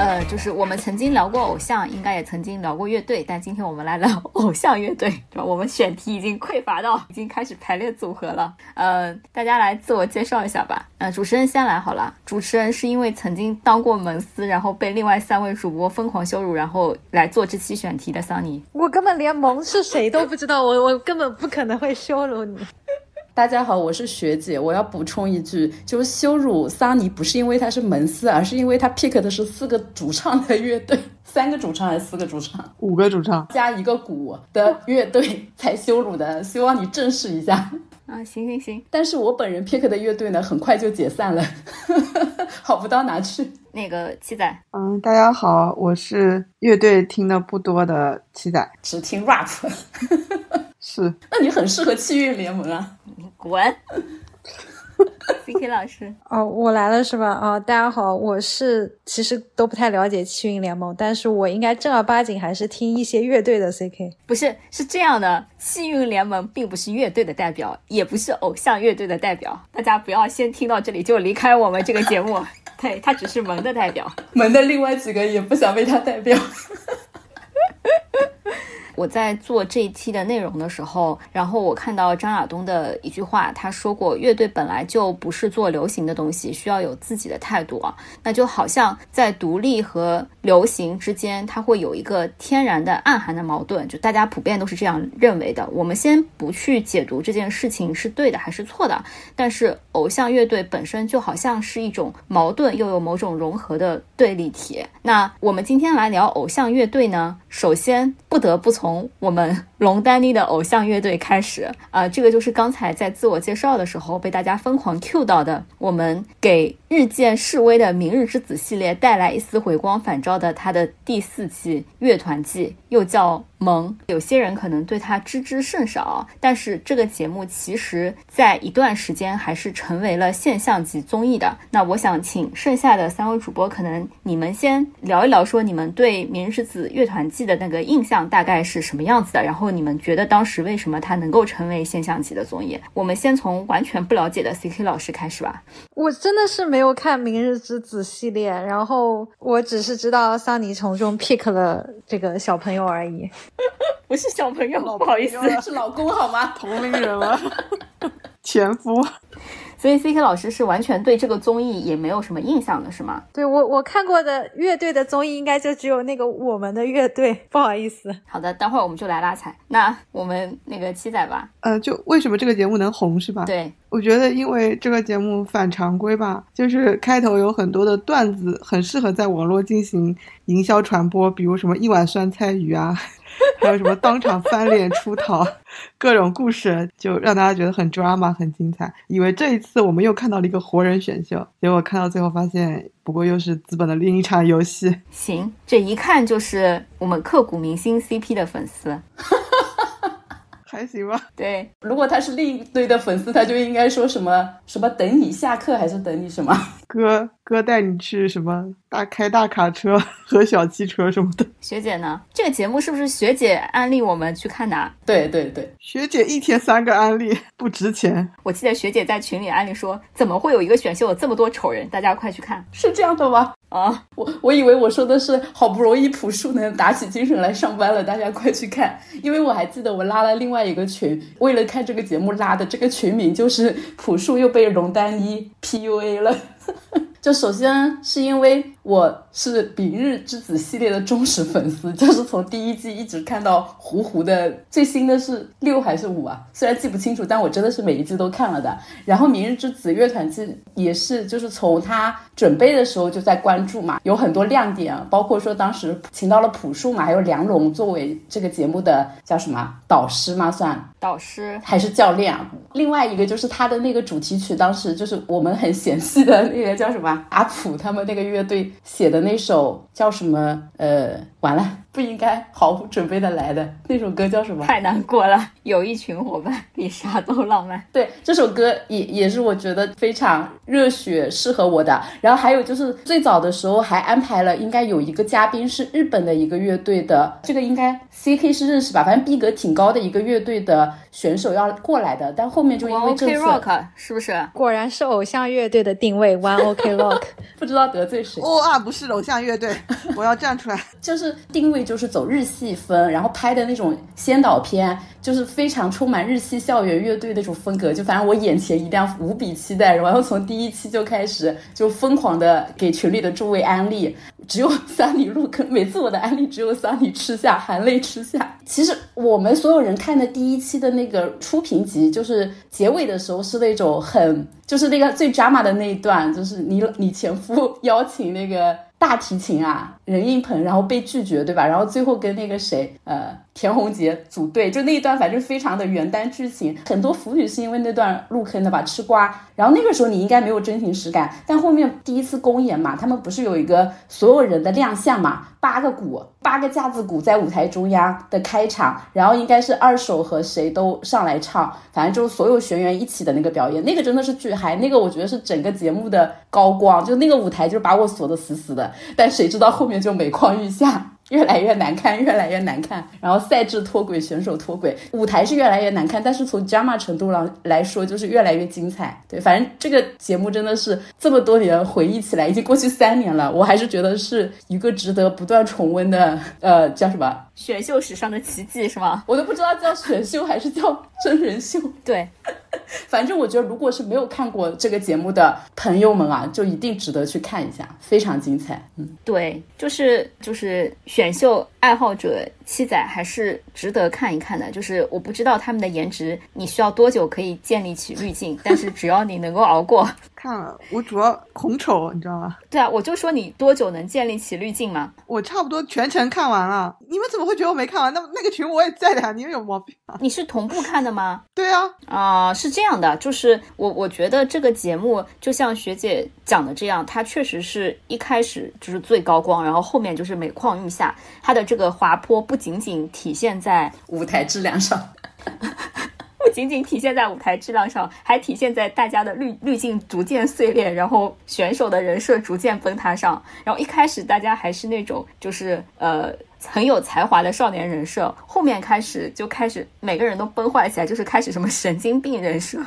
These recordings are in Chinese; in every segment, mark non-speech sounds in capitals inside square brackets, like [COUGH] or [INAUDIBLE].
呃，就是我们曾经聊过偶像，应该也曾经聊过乐队，但今天我们来聊 [LAUGHS] 偶像乐队，对吧？我们选题已经匮乏到已经开始排列组合了。呃，大家来自我介绍一下吧。呃，主持人先来好了。主持人是因为曾经当过门司，然后被另外三位主播疯狂羞辱，然后来做这期选题的桑尼。我根本连萌是谁都不知道，我我根本不可能会羞辱你。大家好，我是学姐。我要补充一句，就是羞辱桑尼不是因为他是门司，而是因为他 pick 的是四个主唱的乐队，[LAUGHS] 三个主唱还是四个主唱？五个主唱加一个鼓的乐队才羞辱的。希望你正视一下啊！行行行，但是我本人 pick 的乐队呢，很快就解散了，[LAUGHS] 好不到哪去。那个七仔，嗯，大家好，我是乐队听的不多的七仔，只听 rap。[LAUGHS] 是，那你很适合气运联盟啊！你滚，[LAUGHS] C K 老师。哦，我来了是吧？哦，大家好，我是其实都不太了解气运联盟，但是我应该正儿八经还是听一些乐队的 C K。不是，是这样的，气运联盟并不是乐队的代表，也不是偶像乐队的代表。大家不要先听到这里就离开我们这个节目。[LAUGHS] 对，他只是萌的代表，[LAUGHS] 萌的另外几个也不想被他代表。我在做这一期的内容的时候，然后我看到张亚东的一句话，他说过，乐队本来就不是做流行的东西，需要有自己的态度啊。那就好像在独立和流行之间，它会有一个天然的暗含的矛盾，就大家普遍都是这样认为的。我们先不去解读这件事情是对的还是错的，但是偶像乐队本身就好像是一种矛盾又有某种融合的对立体。那我们今天来聊偶像乐队呢，首先不得不从我们龙丹妮的偶像乐队开始，啊，这个就是刚才在自我介绍的时候被大家疯狂 Q 到的，我们给日渐式微的《明日之子》系列带来一丝回光返照的它的第四季乐团季，又叫。萌，有些人可能对他知之甚少，但是这个节目其实在一段时间还是成为了现象级综艺的。那我想请剩下的三位主播，可能你们先聊一聊，说你们对《明日之子》乐团季的那个印象大概是什么样子的？然后你们觉得当时为什么他能够成为现象级的综艺？我们先从完全不了解的 C K 老师开始吧。我真的是没有看《明日之子》系列，然后我只是知道桑尼从中 pick 了这个小朋友而已。[LAUGHS] 不是小朋友，不好意思，是老公好吗？同龄人了，[LAUGHS] 前夫。所以 C K 老师是完全对这个综艺也没有什么印象的，是吗？对我我看过的乐队的综艺，应该就只有那个我们的乐队。不好意思。好的，待会儿我们就来拉踩。那我们那个七仔吧。呃，就为什么这个节目能红是吧？对，我觉得因为这个节目反常规吧，就是开头有很多的段子，很适合在网络进行营销传播，比如什么一碗酸菜鱼啊。还有什么当场翻脸出逃，各种故事就让大家觉得很 drama 很精彩。以为这一次我们又看到了一个活人选秀，结果看到最后发现，不过又是资本的另一场游戏。行，这一看就是我们刻骨铭心 CP 的粉丝。[LAUGHS] 还行吧。对，如果他是另一堆的粉丝，他就应该说什么什么等你下课，还是等你什么？[LAUGHS] 哥哥带你去什么大开大卡车 [LAUGHS] 和小汽车什么的。学姐呢？这个节目是不是学姐安利我们去看的？对对对，学姐一天三个安利，[LAUGHS] 不值钱。我记得学姐在群里安利说，怎么会有一个选秀有这么多丑人？大家快去看，是这样的吗？啊，我我以为我说的是好不容易朴树能打起精神来上班了，大家快去看。因为我还记得我拉了另外一个群，为了看这个节目拉的，这个群名就是朴树又被龙丹一 PUA 了。就首先是因为我是《明日之子》系列的忠实粉丝，就是从第一季一直看到糊糊的，最新的是六还是五啊？虽然记不清楚，但我真的是每一季都看了的。然后《明日之子》乐团季也是，就是从他准备的时候就在关注嘛，有很多亮点，包括说当时请到了朴树嘛，还有梁龙作为这个节目的叫什么导师嘛，算导师还是教练啊？另外一个就是他的那个主题曲，当时就是我们很嫌弃的那个叫什么？阿普他们那个乐队写的那首叫什么？呃，完了，不应该毫无准备的来的那首歌叫什么？太难过了，有一群伙伴比啥都浪漫。对，这首歌也也是我觉得非常热血，适合我的。然后还有就是最早的时候还安排了，应该有一个嘉宾是日本的一个乐队的，这个应该 C K 是认识吧？反正逼格挺高的一个乐队的选手要过来的，但后面就因为 OK Rock 是不是？果然是偶像乐队的定位，One OK Rock，[LAUGHS] 不知道得罪谁。哦啊，不是偶像乐队，我要站出来。[LAUGHS] 就是定位就是走日系风，然后拍的那种先导片，就是非常充满日系校园乐队那种风格。就反正我眼前一亮，无比期待。然后从第一期就开始就疯狂的给群里的诸位安利，只有桑尼入坑。每次我的安利只有桑尼吃下，[LAUGHS] 含泪吃下。其实我们所有人看的第一期的那个初评集，就是结尾的时候是那种很，就是那个最 drama 的那一段，就是你你前夫邀请那个。大提琴啊，任意鹏，然后被拒绝，对吧？然后最后跟那个谁，呃，田宏杰组队，就那一段，反正非常的原单剧情，很多腐女是因为那段入坑的吧，吃瓜。然后那个时候你应该没有真情实感，但后面第一次公演嘛，他们不是有一个所有人的亮相嘛，八个鼓，八个架子鼓在舞台中央的开场，然后应该是二手和谁都上来唱，反正就是所有学员一起的那个表演，那个真的是巨嗨，那个我觉得是整个节目的高光，就那个舞台就把我锁得死死的。但谁知道后面就每况愈下。越来越难看，越来越难看。然后赛制脱轨，选手脱轨，舞台是越来越难看。但是从 drama 程度上来说，就是越来越精彩。对，反正这个节目真的是这么多年回忆起来，已经过去三年了，我还是觉得是一个值得不断重温的，呃，叫什么？选秀史上的奇迹是吗？我都不知道叫选秀还是叫真人秀。对，[LAUGHS] 反正我觉得，如果是没有看过这个节目的朋友们啊，就一定值得去看一下，非常精彩。嗯，对，就是就是选秀爱好者七仔还是值得看一看的。就是我不知道他们的颜值你需要多久可以建立起滤镜，但是只要你能够熬过。[LAUGHS] 看了，我主要恐丑，你知道吗？对啊，我就说你多久能建立起滤镜嘛？我差不多全程看完了。你们怎么会觉得我没看完？那那个群我也在的呀，你们有毛病啊？你是同步看的吗？[LAUGHS] 对啊。啊，是这样的，就是我我觉得这个节目就像学姐讲的这样，它确实是一开始就是最高光，然后后面就是每况愈下。它的这个滑坡不仅仅体现在舞台质量上。[LAUGHS] 不仅仅体现在舞台质量上，还体现在大家的滤滤镜逐渐碎裂，然后选手的人设逐渐崩塌上。然后一开始大家还是那种就是呃很有才华的少年人设，后面开始就开始每个人都崩坏起来，就是开始什么神经病人设。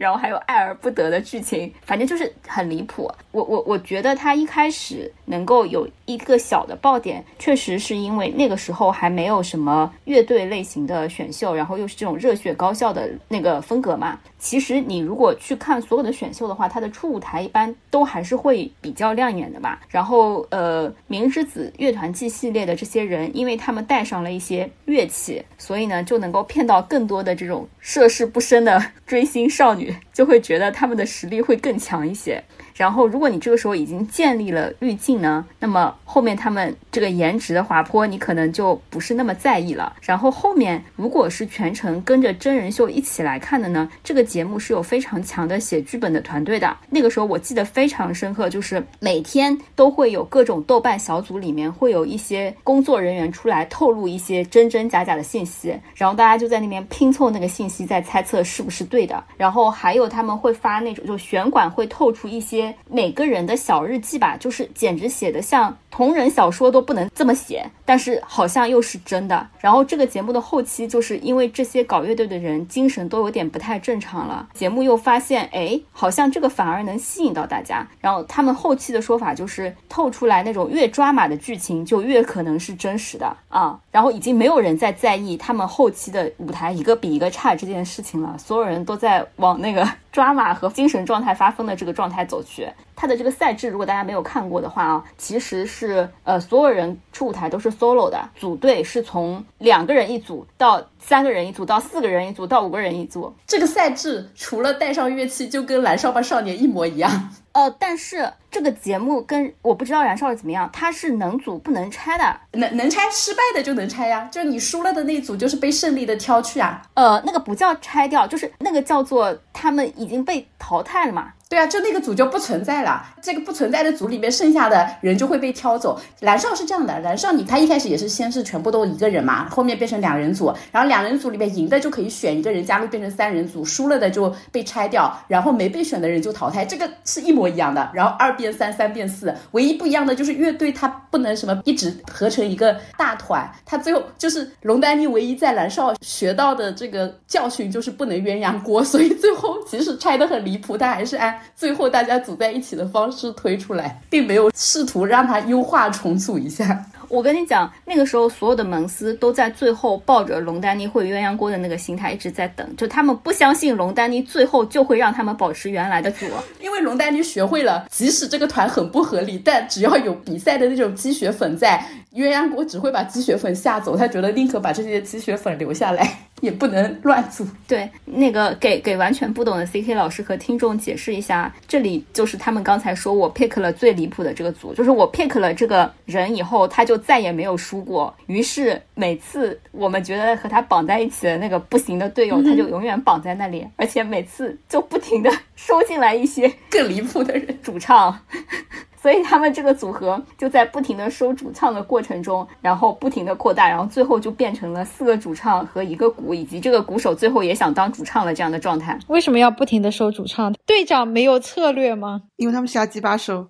然后还有爱而不得的剧情，反正就是很离谱。我我我觉得他一开始能够有一个小的爆点，确实是因为那个时候还没有什么乐队类型的选秀，然后又是这种热血高校的那个风格嘛。其实你如果去看所有的选秀的话，它的初舞台一般都还是会比较亮眼的吧。然后呃，明之子乐团季系列的这些人，因为他们带上了一些乐器，所以呢就能够骗到更多的这种涉世不深的 [LAUGHS] 追星少女。就会觉得他们的实力会更强一些。然后，如果你这个时候已经建立了滤镜呢，那么后面他们这个颜值的滑坡，你可能就不是那么在意了。然后后面如果是全程跟着真人秀一起来看的呢，这个节目是有非常强的写剧本的团队的。那个时候我记得非常深刻，就是每天都会有各种豆瓣小组里面会有一些工作人员出来透露一些真真假假的信息，然后大家就在那边拼凑那个信息，在猜测是不是对的。然后还有他们会发那种，就选管会透出一些。每个人的小日记吧，就是简直写的像同人小说都不能这么写，但是好像又是真的。然后这个节目的后期，就是因为这些搞乐队的人精神都有点不太正常了，节目又发现，哎，好像这个反而能吸引到大家。然后他们后期的说法就是透出来那种越抓马的剧情，就越可能是真实的啊。然后已经没有人在在意他们后期的舞台一个比一个差这件事情了，所有人都在往那个。[LAUGHS] 抓马和精神状态发疯的这个状态走去，他的这个赛制，如果大家没有看过的话啊，其实是呃所有人出舞台都是 solo 的，组队是从两个人一组到三个人一组到四个人一组到五个人一组。这个赛制除了带上乐器，就跟《燃烧吧少年》一模一样。呃，但是这个节目跟我不知道燃烧是怎么样，它是能组不能拆的，能能拆，失败的就能拆呀，就你输了的那组就是被胜利的挑去啊。呃，那个不叫拆掉，就是那个叫做他们已经被淘汰了嘛。对啊，就那个组就不存在了。这个不存在的组里面，剩下的人就会被挑走。蓝少是这样的，蓝少你他一开始也是先是全部都一个人嘛，后面变成两人组，然后两人组里面赢的就可以选一个人加入变成三人组，输了的就被拆掉，然后没被选的人就淘汰，这个是一模一样的。然后二变三，三变四，唯一不一样的就是乐队它不能什么一直合成一个大团，他最后就是龙丹妮唯一在蓝少学到的这个教训就是不能鸳鸯锅，所以最后即使拆的很离谱，他还是按。最后大家组在一起的方式推出来，并没有试图让它优化重组一下。我跟你讲，那个时候所有的蒙斯都在最后抱着龙丹妮会鸳鸯锅的那个心态一直在等，就他们不相信龙丹妮最后就会让他们保持原来的组，因为龙丹妮学会了，即使这个团很不合理，但只要有比赛的那种积雪粉在，鸳鸯锅只会把积雪粉吓走。他觉得宁可把这些积雪粉留下来，也不能乱组。对，那个给给完全不懂的 CK 老师和听众解释一下，这里就是他们刚才说我 pick 了最离谱的这个组，就是我 pick 了这个人以后，他就。再也没有输过，于是每次我们觉得和他绑在一起的那个不行的队友，他就永远绑在那里，而且每次就不停的收进来一些更离谱的人主唱，所以他们这个组合就在不停的收主唱的过程中，然后不停的扩大，然后最后就变成了四个主唱和一个鼓，以及这个鼓手最后也想当主唱了这样的状态。为什么要不停的收主唱？队长没有策略吗？因为他们瞎鸡巴收。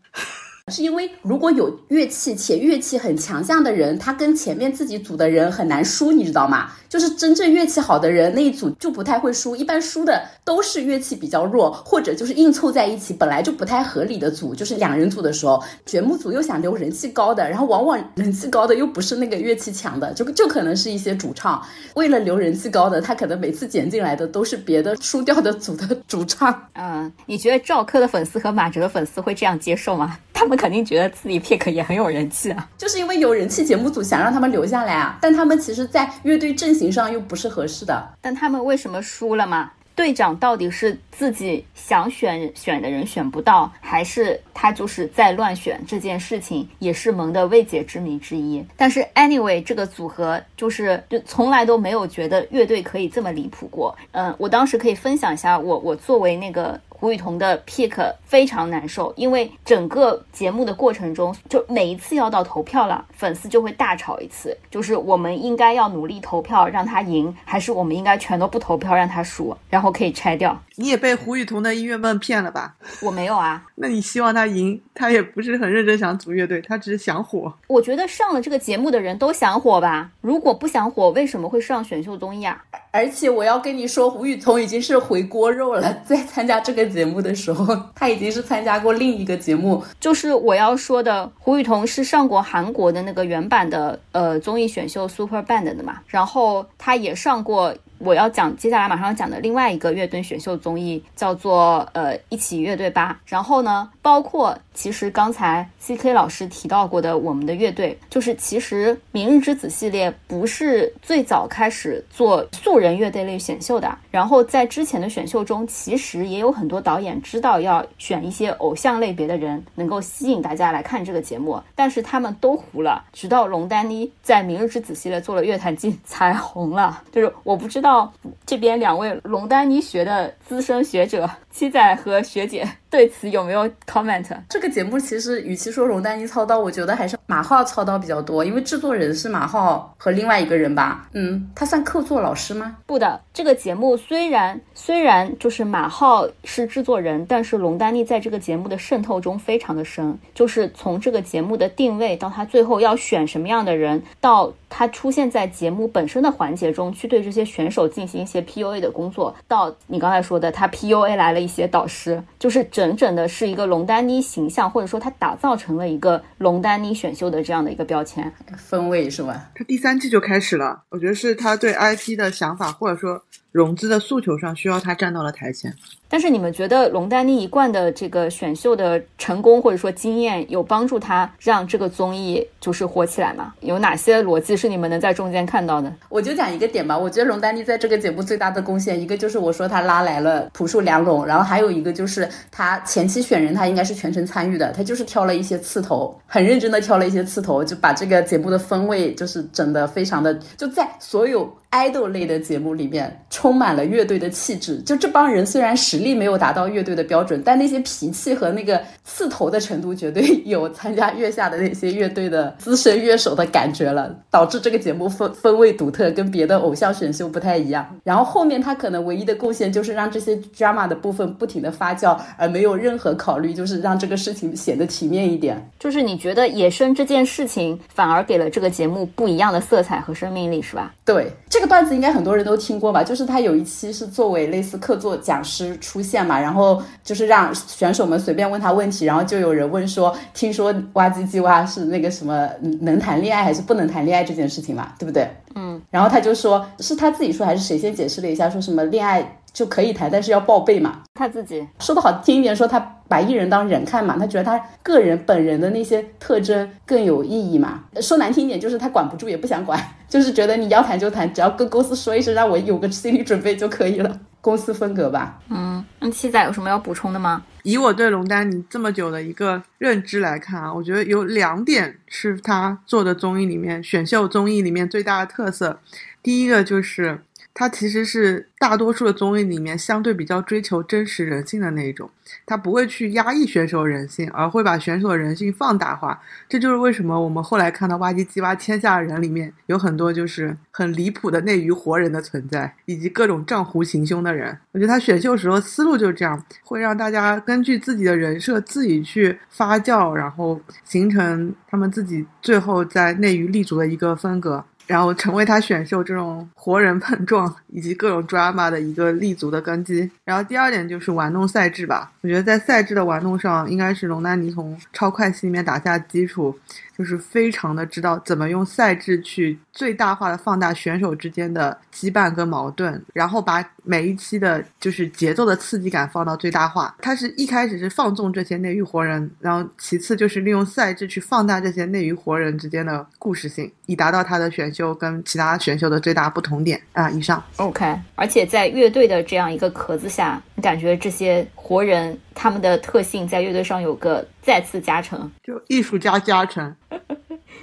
是因为如果有乐器且乐器很强项的人，他跟前面自己组的人很难输，你知道吗？就是真正乐器好的人那一组就不太会输，一般输的都是乐器比较弱，或者就是硬凑在一起本来就不太合理的组。就是两人组的时候，掘木组又想留人气高的，然后往往人气高的又不是那个乐器强的，就就可能是一些主唱。为了留人气高的，他可能每次捡进来的都是别的输掉的组的主唱。嗯，你觉得赵柯的粉丝和马哲的粉丝会这样接受吗？他们肯定觉得自己 pick 也很有人气啊，就是因为有人气节目组想让他们留下来啊，但他们其实，在乐队阵形上又不是合适的。但他们为什么输了吗？队长到底是自己想选选的人选不到，还是他就是在乱选？这件事情也是萌的未解之谜之一。但是 anyway，这个组合就是就从来都没有觉得乐队可以这么离谱过。嗯，我当时可以分享一下，我我作为那个。胡雨桐的 pick 非常难受，因为整个节目的过程中，就每一次要到投票了，粉丝就会大吵一次，就是我们应该要努力投票让他赢，还是我们应该全都不投票让他输，然后可以拆掉。你也被胡雨桐的音乐梦骗了吧？[LAUGHS] 我没有啊。那你希望他赢，他也不是很认真想组乐队，他只是想火。我觉得上了这个节目的人都想火吧？如果不想火，为什么会上选秀综艺啊？而且我要跟你说，胡雨桐已经是回锅肉了，[LAUGHS] 在参加这个。节目的时候，[LAUGHS] 他已经是参加过另一个节目，就是我要说的胡雨桐是上过韩国的那个原版的呃综艺选秀 Super Band 的嘛，然后他也上过。我要讲接下来马上要讲的另外一个乐队选秀综艺叫做呃一起乐队吧。然后呢，包括其实刚才 C K 老师提到过的我们的乐队，就是其实明日之子系列不是最早开始做素人乐队类选秀的。然后在之前的选秀中，其实也有很多导演知道要选一些偶像类别的人，能够吸引大家来看这个节目，但是他们都糊了。直到龙丹妮在明日之子系列做了乐坛季才红了。就是我不知道。到这边两位龙丹妮学的资深学者。七仔和学姐对此有没有 comment？这个节目其实与其说龙丹妮操刀，我觉得还是马浩操刀比较多，因为制作人是马浩和另外一个人吧。嗯，他算客座老师吗？不的，这个节目虽然虽然就是马浩是制作人，但是龙丹妮在这个节目的渗透中非常的深，就是从这个节目的定位到他最后要选什么样的人，到他出现在节目本身的环节中去对这些选手进行一些 PUA 的工作，到你刚才说的他 PUA 来了。一些导师就是整整的是一个龙丹妮形象，或者说他打造成了一个龙丹妮选秀的这样的一个标签分位是吧？他第三季就开始了，我觉得是他对 IP 的想法，或者说。融资的诉求上需要他站到了台前，但是你们觉得龙丹妮一贯的这个选秀的成功或者说经验有帮助他让这个综艺就是火起来吗？有哪些逻辑是你们能在中间看到的？我就讲一个点吧，我觉得龙丹妮在这个节目最大的贡献，一个就是我说他拉来了朴树梁龙，然后还有一个就是他前期选人他应该是全程参与的，他就是挑了一些刺头，很认真的挑了一些刺头，就把这个节目的风味就是整的非常的就在所有。Idol 类的节目里面充满了乐队的气质。就这帮人虽然实力没有达到乐队的标准，但那些脾气和那个刺头的程度，绝对有参加月下的那些乐队的资深乐手的感觉了，导致这个节目风风味独特，跟别的偶像选秀不太一样。然后后面他可能唯一的贡献就是让这些 drama 的部分不停的发酵，而没有任何考虑，就是让这个事情显得体面一点。就是你觉得野生这件事情反而给了这个节目不一样的色彩和生命力，是吧？对，这个段子应该很多人都听过吧？就是他有一期是作为类似客座讲师出现嘛，然后就是让选手们随便问他问题，然后就有人问说，听说哇唧唧哇是那个什么能谈恋爱还是不能谈恋爱这件事情嘛，对不对？嗯，然后他就说是他自己说还是谁先解释了一下，说什么恋爱就可以谈，但是要报备嘛。他自己说的好听一点，说他把艺人当人看嘛，他觉得他个人本人的那些特征更有意义嘛。说难听一点，就是他管不住也不想管，[LAUGHS] 就是觉得你要谈就谈，只要跟公司说一声，让我有个心理准备就可以了。公司风格吧。嗯，那七仔有什么要补充的吗？以我对龙丹你这么久的一个认知来看啊，我觉得有两点是他做的综艺里面选秀综艺里面最大的特色。第一个就是他其实是大多数的综艺里面相对比较追求真实人性的那一种，他不会去压抑选手人性，而会把选手的人性放大化。这就是为什么我们后来看到哇唧唧哇天下人里面有很多就是很离谱的内娱活人的存在，以及各种账户行凶的人。我觉得他选秀时候思路就是这样，会让大家根据自己的人设自己去发酵，然后形成他们自己最后在内娱立足的一个风格。然后成为他选秀这种活人碰撞以及各种 drama 的一个立足的根基。然后第二点就是玩弄赛制吧，我觉得在赛制的玩弄上，应该是龙丹妮从超快系里面打下基础，就是非常的知道怎么用赛制去最大化的放大选手之间的羁绊跟矛盾，然后把每一期的就是节奏的刺激感放到最大化。他是一开始是放纵这些内娱活人，然后其次就是利用赛制去放大这些内娱活人之间的故事性，以达到他的选秀跟其他选秀的最大不同点啊。以上 OK，而且在乐队的这样一个壳子下，感觉这些活人他们的特性在乐队上有个再次加成。就艺术家加成。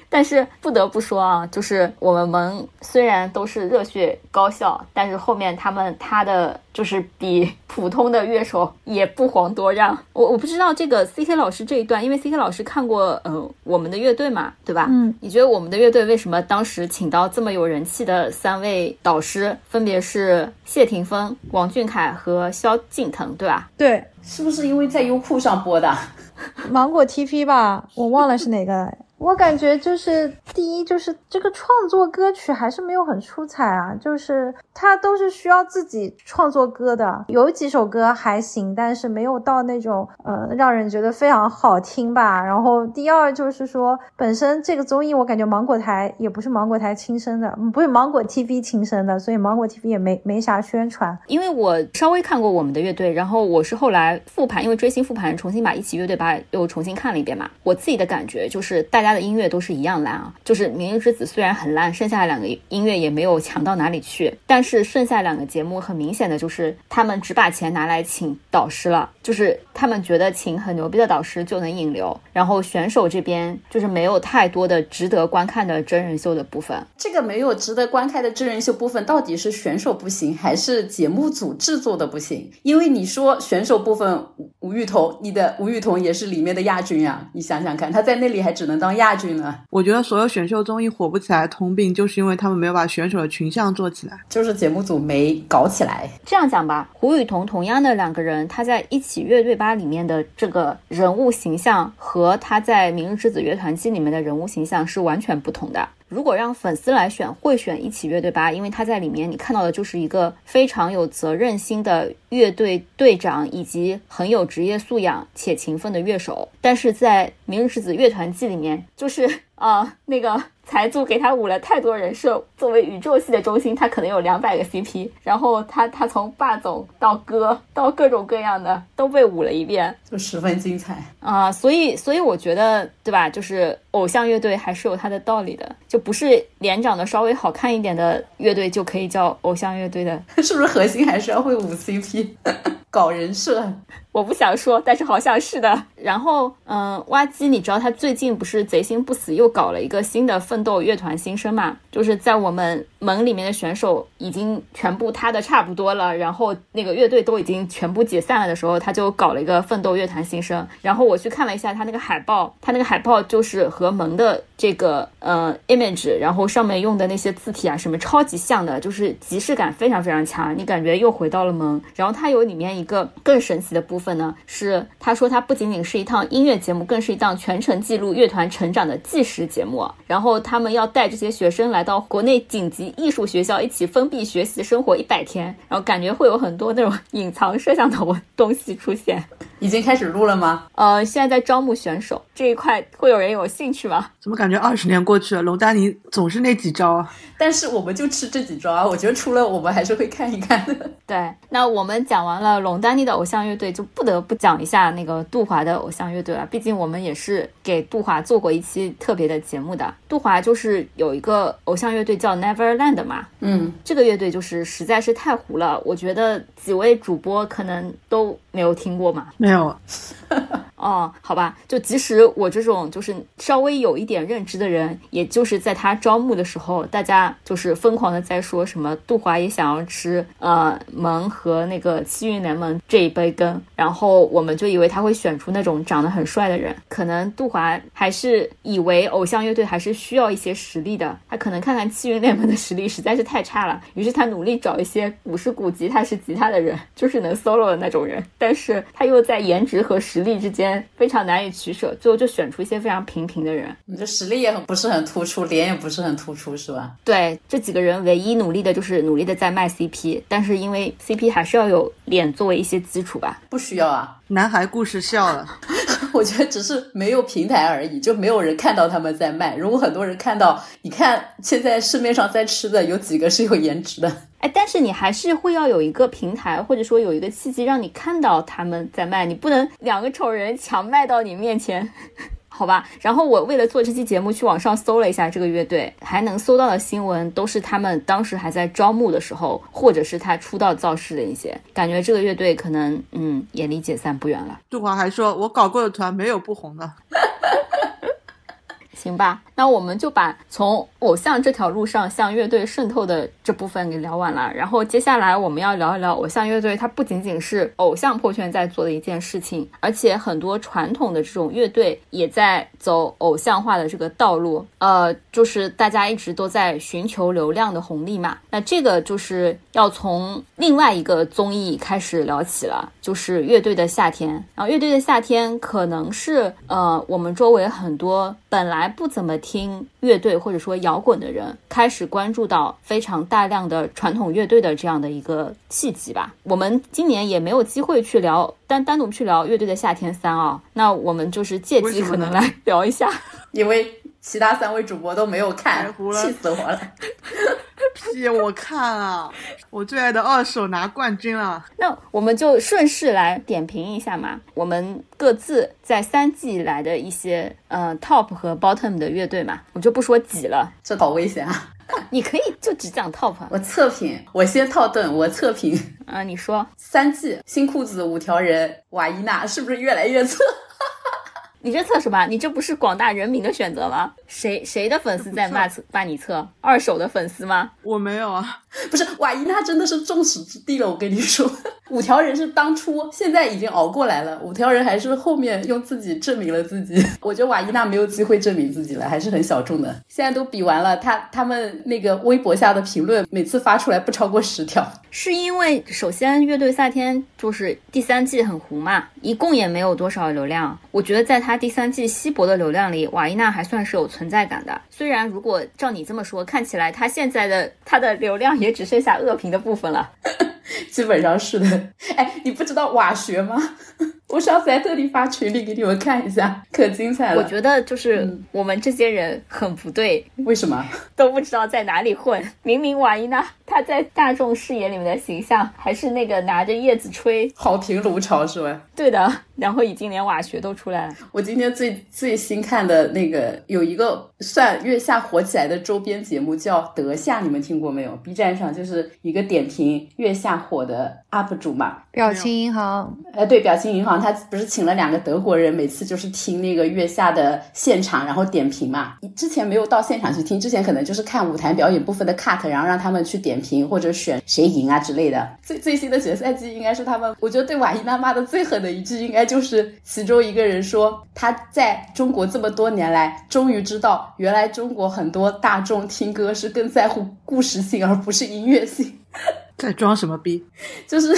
但是不得不说啊，就是我们萌虽然都是热血高校，但是后面他们他的就是比普通的乐手也不遑多让。我我不知道这个 C K 老师这一段，因为 C K 老师看过呃我们的乐队嘛，对吧？嗯，你觉得我们的乐队为什么当时请到这么有人气的三位导师，分别是谢霆锋、王俊凯和萧敬腾，对吧？对，是不是因为在优酷上播的？芒果 TV 吧，我忘了是哪个。我感觉就是第一，就是这个创作歌曲还是没有很出彩啊，就是他都是需要自己创作歌的，有几首歌还行，但是没有到那种呃让人觉得非常好听吧。然后第二就是说，本身这个综艺我感觉芒果台也不是芒果台亲生的，不是芒果 TV 亲生的，所以芒果 TV 也没没啥宣传。因为我稍微看过我们的乐队，然后我是后来复盘，因为追星复盘，重新把一起乐队把又重新看了一遍嘛。我自己的感觉就是大家家的音乐都是一样烂啊，就是《明日之子》虽然很烂，剩下的两个音乐也没有强到哪里去，但是剩下两个节目很明显的就是他们只把钱拿来请导师了，就是他们觉得请很牛逼的导师就能引流，然后选手这边就是没有太多的值得观看的真人秀的部分。这个没有值得观看的真人秀部分，到底是选手不行，还是节目组制作的不行？因为你说选手部分，吴吴雨桐，你的吴雨桐也是里面的亚军呀，你想想看，他在那里还只能当亚军呢。我觉得所有选秀综艺火不起来的通病，就是因为他们没有把选手的群像做起来。就是节目组没搞起来。这样讲吧，胡雨桐同样的两个人，他在一起乐队吧里面的这个人物形象和他在明日之子乐团季里面的人物形象是完全不同的。如果让粉丝来选，会选一起乐队吧，因为他在里面你看到的就是一个非常有责任心的乐队队长，以及很有职业素养且勤奋的乐手。但是在明日之子乐团季里面，就是、呃那个财主给他舞了太多人设，作为宇宙系的中心，他可能有两百个 CP，然后他他从霸总到哥到各种各样的都被舞了一遍，就十分精彩。啊、所以所以我觉得，对吧？就是偶像乐队还是有它的道理的，就不是脸长得稍微好看一点的乐队就可以叫偶像乐队的。[LAUGHS] 是不是核心还是要会舞 CP，[LAUGHS] 搞人设？我不想说，但是好像是的。然后，嗯，挖机，你知道他最近不是贼心不死又搞了一个新的奋斗乐团新生嘛？就是在我们盟里面的选手已经全部塌的差不多了，然后那个乐队都已经全部解散了的时候，他就搞了一个奋斗乐团新生。然后我去看了一下他那个海报，他那个海报就是和盟的这个呃 image，然后上面用的那些字体啊什么超级像的，就是即视感非常非常强，你感觉又回到了萌。然后它有里面一个更神奇的部分呢，是他说它不仅仅是一趟音乐节目，更是一档全程记录乐团成长的纪实节目。然后他们要带这些学生来到国内顶级艺术学校，一起封闭学习生活一百天，然后感觉会有很多那种隐藏摄像头东西出现。已经开始录了吗？呃，现在在招募选手这一块，会有人有兴趣吗？怎么感觉二十年过去了，龙丹妮总是那几招啊？但是我们就吃这几招啊，我觉得除了我们还是会看一看的。对，那我们讲完了龙丹妮的偶像乐队，就不得不讲一下那个杜华的偶像乐队了。毕竟我们也是给杜华做过一期特别的节目的。杜华就是有一个偶像乐队叫 Neverland 嘛，嗯，这个乐队就是实在是太糊了，我觉得几位主播可能都没有听过嘛。没有，[LAUGHS] 哦，好吧，就即使我这种就是稍微有一点认知的人，也就是在他招募的时候，大家就是疯狂的在说什么杜华也想要吃呃萌和那个七运联盟这一杯羹，然后我们就以为他会选出那种长得很帅的人，可能杜华还是以为偶像乐队还是需要一些实力的，他可能看看七运联盟的实力实在是太差了，于是他努力找一些古是古、吉他是吉他的人，就是能 solo 的那种人，但是他又在颜值和实力之间非常难以取舍，最后就选出一些非常平平的人。你这实力也很不是很突出，脸也不是很突出，是吧？对，这几个人唯一努力的就是努力的在卖 CP，但是因为 CP 还是要有脸作为一些基础吧。不需要啊，[LAUGHS] 男孩故事笑了。[LAUGHS] 我觉得只是没有平台而已，就没有人看到他们在卖。如果很多人看到，你看现在市面上在吃的有几个是有颜值的？哎，但是你还是会要有一个平台，或者说有一个契机让你看到他们在卖，你不能两个丑人强卖到你面前。[LAUGHS] 好吧，然后我为了做这期节目去网上搜了一下这个乐队，还能搜到的新闻都是他们当时还在招募的时候，或者是他出道造势的一些，感觉这个乐队可能嗯也离解散不远了。杜华还说：“我搞过的团没有不红的。[LAUGHS] ”行吧，那我们就把从偶像这条路上向乐队渗透的这部分给聊完了。然后接下来我们要聊一聊偶像乐队，它不仅仅是偶像破圈在做的一件事情，而且很多传统的这种乐队也在走偶像化的这个道路。呃，就是大家一直都在寻求流量的红利嘛。那这个就是要从另外一个综艺开始聊起了，就是乐队的夏天。然后乐队的夏天可能是呃我们周围很多本来不怎么听乐队或者说摇滚的人，开始关注到非常大量的传统乐队的这样的一个契机吧。我们今年也没有机会去聊单单独去聊乐队的夏天三啊，那我们就是借机可能来聊一下，因为其他三位主播都没有看，气死我了。屁！我看啊，我最爱的二手拿冠军了。那我们就顺势来点评一下嘛，我们各自在三季以来的一些呃 top 和 bottom 的乐队嘛，我就不说几了，这好危险啊！[LAUGHS] 你可以就只讲 top。我测评，我先套盾，我测评 [LAUGHS] 啊，你说三季新裤子五条人瓦伊娜是不是越来越测？[LAUGHS] 你这测什么？你这不是广大人民的选择吗？谁谁的粉丝在骂骂你测？二手的粉丝吗？我没有啊，[LAUGHS] 不是瓦伊娜真的是众矢之的了。我跟你说，[LAUGHS] 五条人是当初，现在已经熬过来了。五条人还是后面用自己证明了自己。[LAUGHS] 我觉得瓦伊娜没有机会证明自己了，还是很小众的。现在都比完了，他他们那个微博下的评论，每次发出来不超过十条。是因为首先乐队夏天就是第三季很糊嘛，一共也没有多少流量。我觉得在他第三季稀薄的流量里，瓦伊娜还算是有存在感的。虽然如果照你这么说，看起来他现在的他的流量也只剩下恶评的部分了。[LAUGHS] 基本上是的。哎，你不知道瓦学吗？我上次还特地发群里给你们看一下，[LAUGHS] 可精彩了。我觉得就是嗯我们这些人很不对，为什么？[LAUGHS] 都不知道在哪里混。明明瓦伊娜她在大众视野里面的形象还是那个拿着叶子吹，好评如潮是吧？对的，然后已经连瓦学都出来了。我今天最最新看的那个有一个算月下火起来的周边节目叫德夏，你们听过没有？B 站上就是一个点评月下火的 UP 主嘛，表情银行，哎，对，表情银行他不是请了两个德国人，每次就是听那个月下的现场，然后点评嘛。之前没有到现场去听，之前可能就是看舞台表演部分的 cut，然后让他们去点评或者选谁赢啊之类的。最最新的决赛季应该是他们，我觉得对瓦伊娜骂的最狠的一句，应该就是其中一个人说他在中国这么多年来，终于知道原来中国很多大众听歌是更在乎故事性而不是音乐性。在装什么逼？[LAUGHS] 就是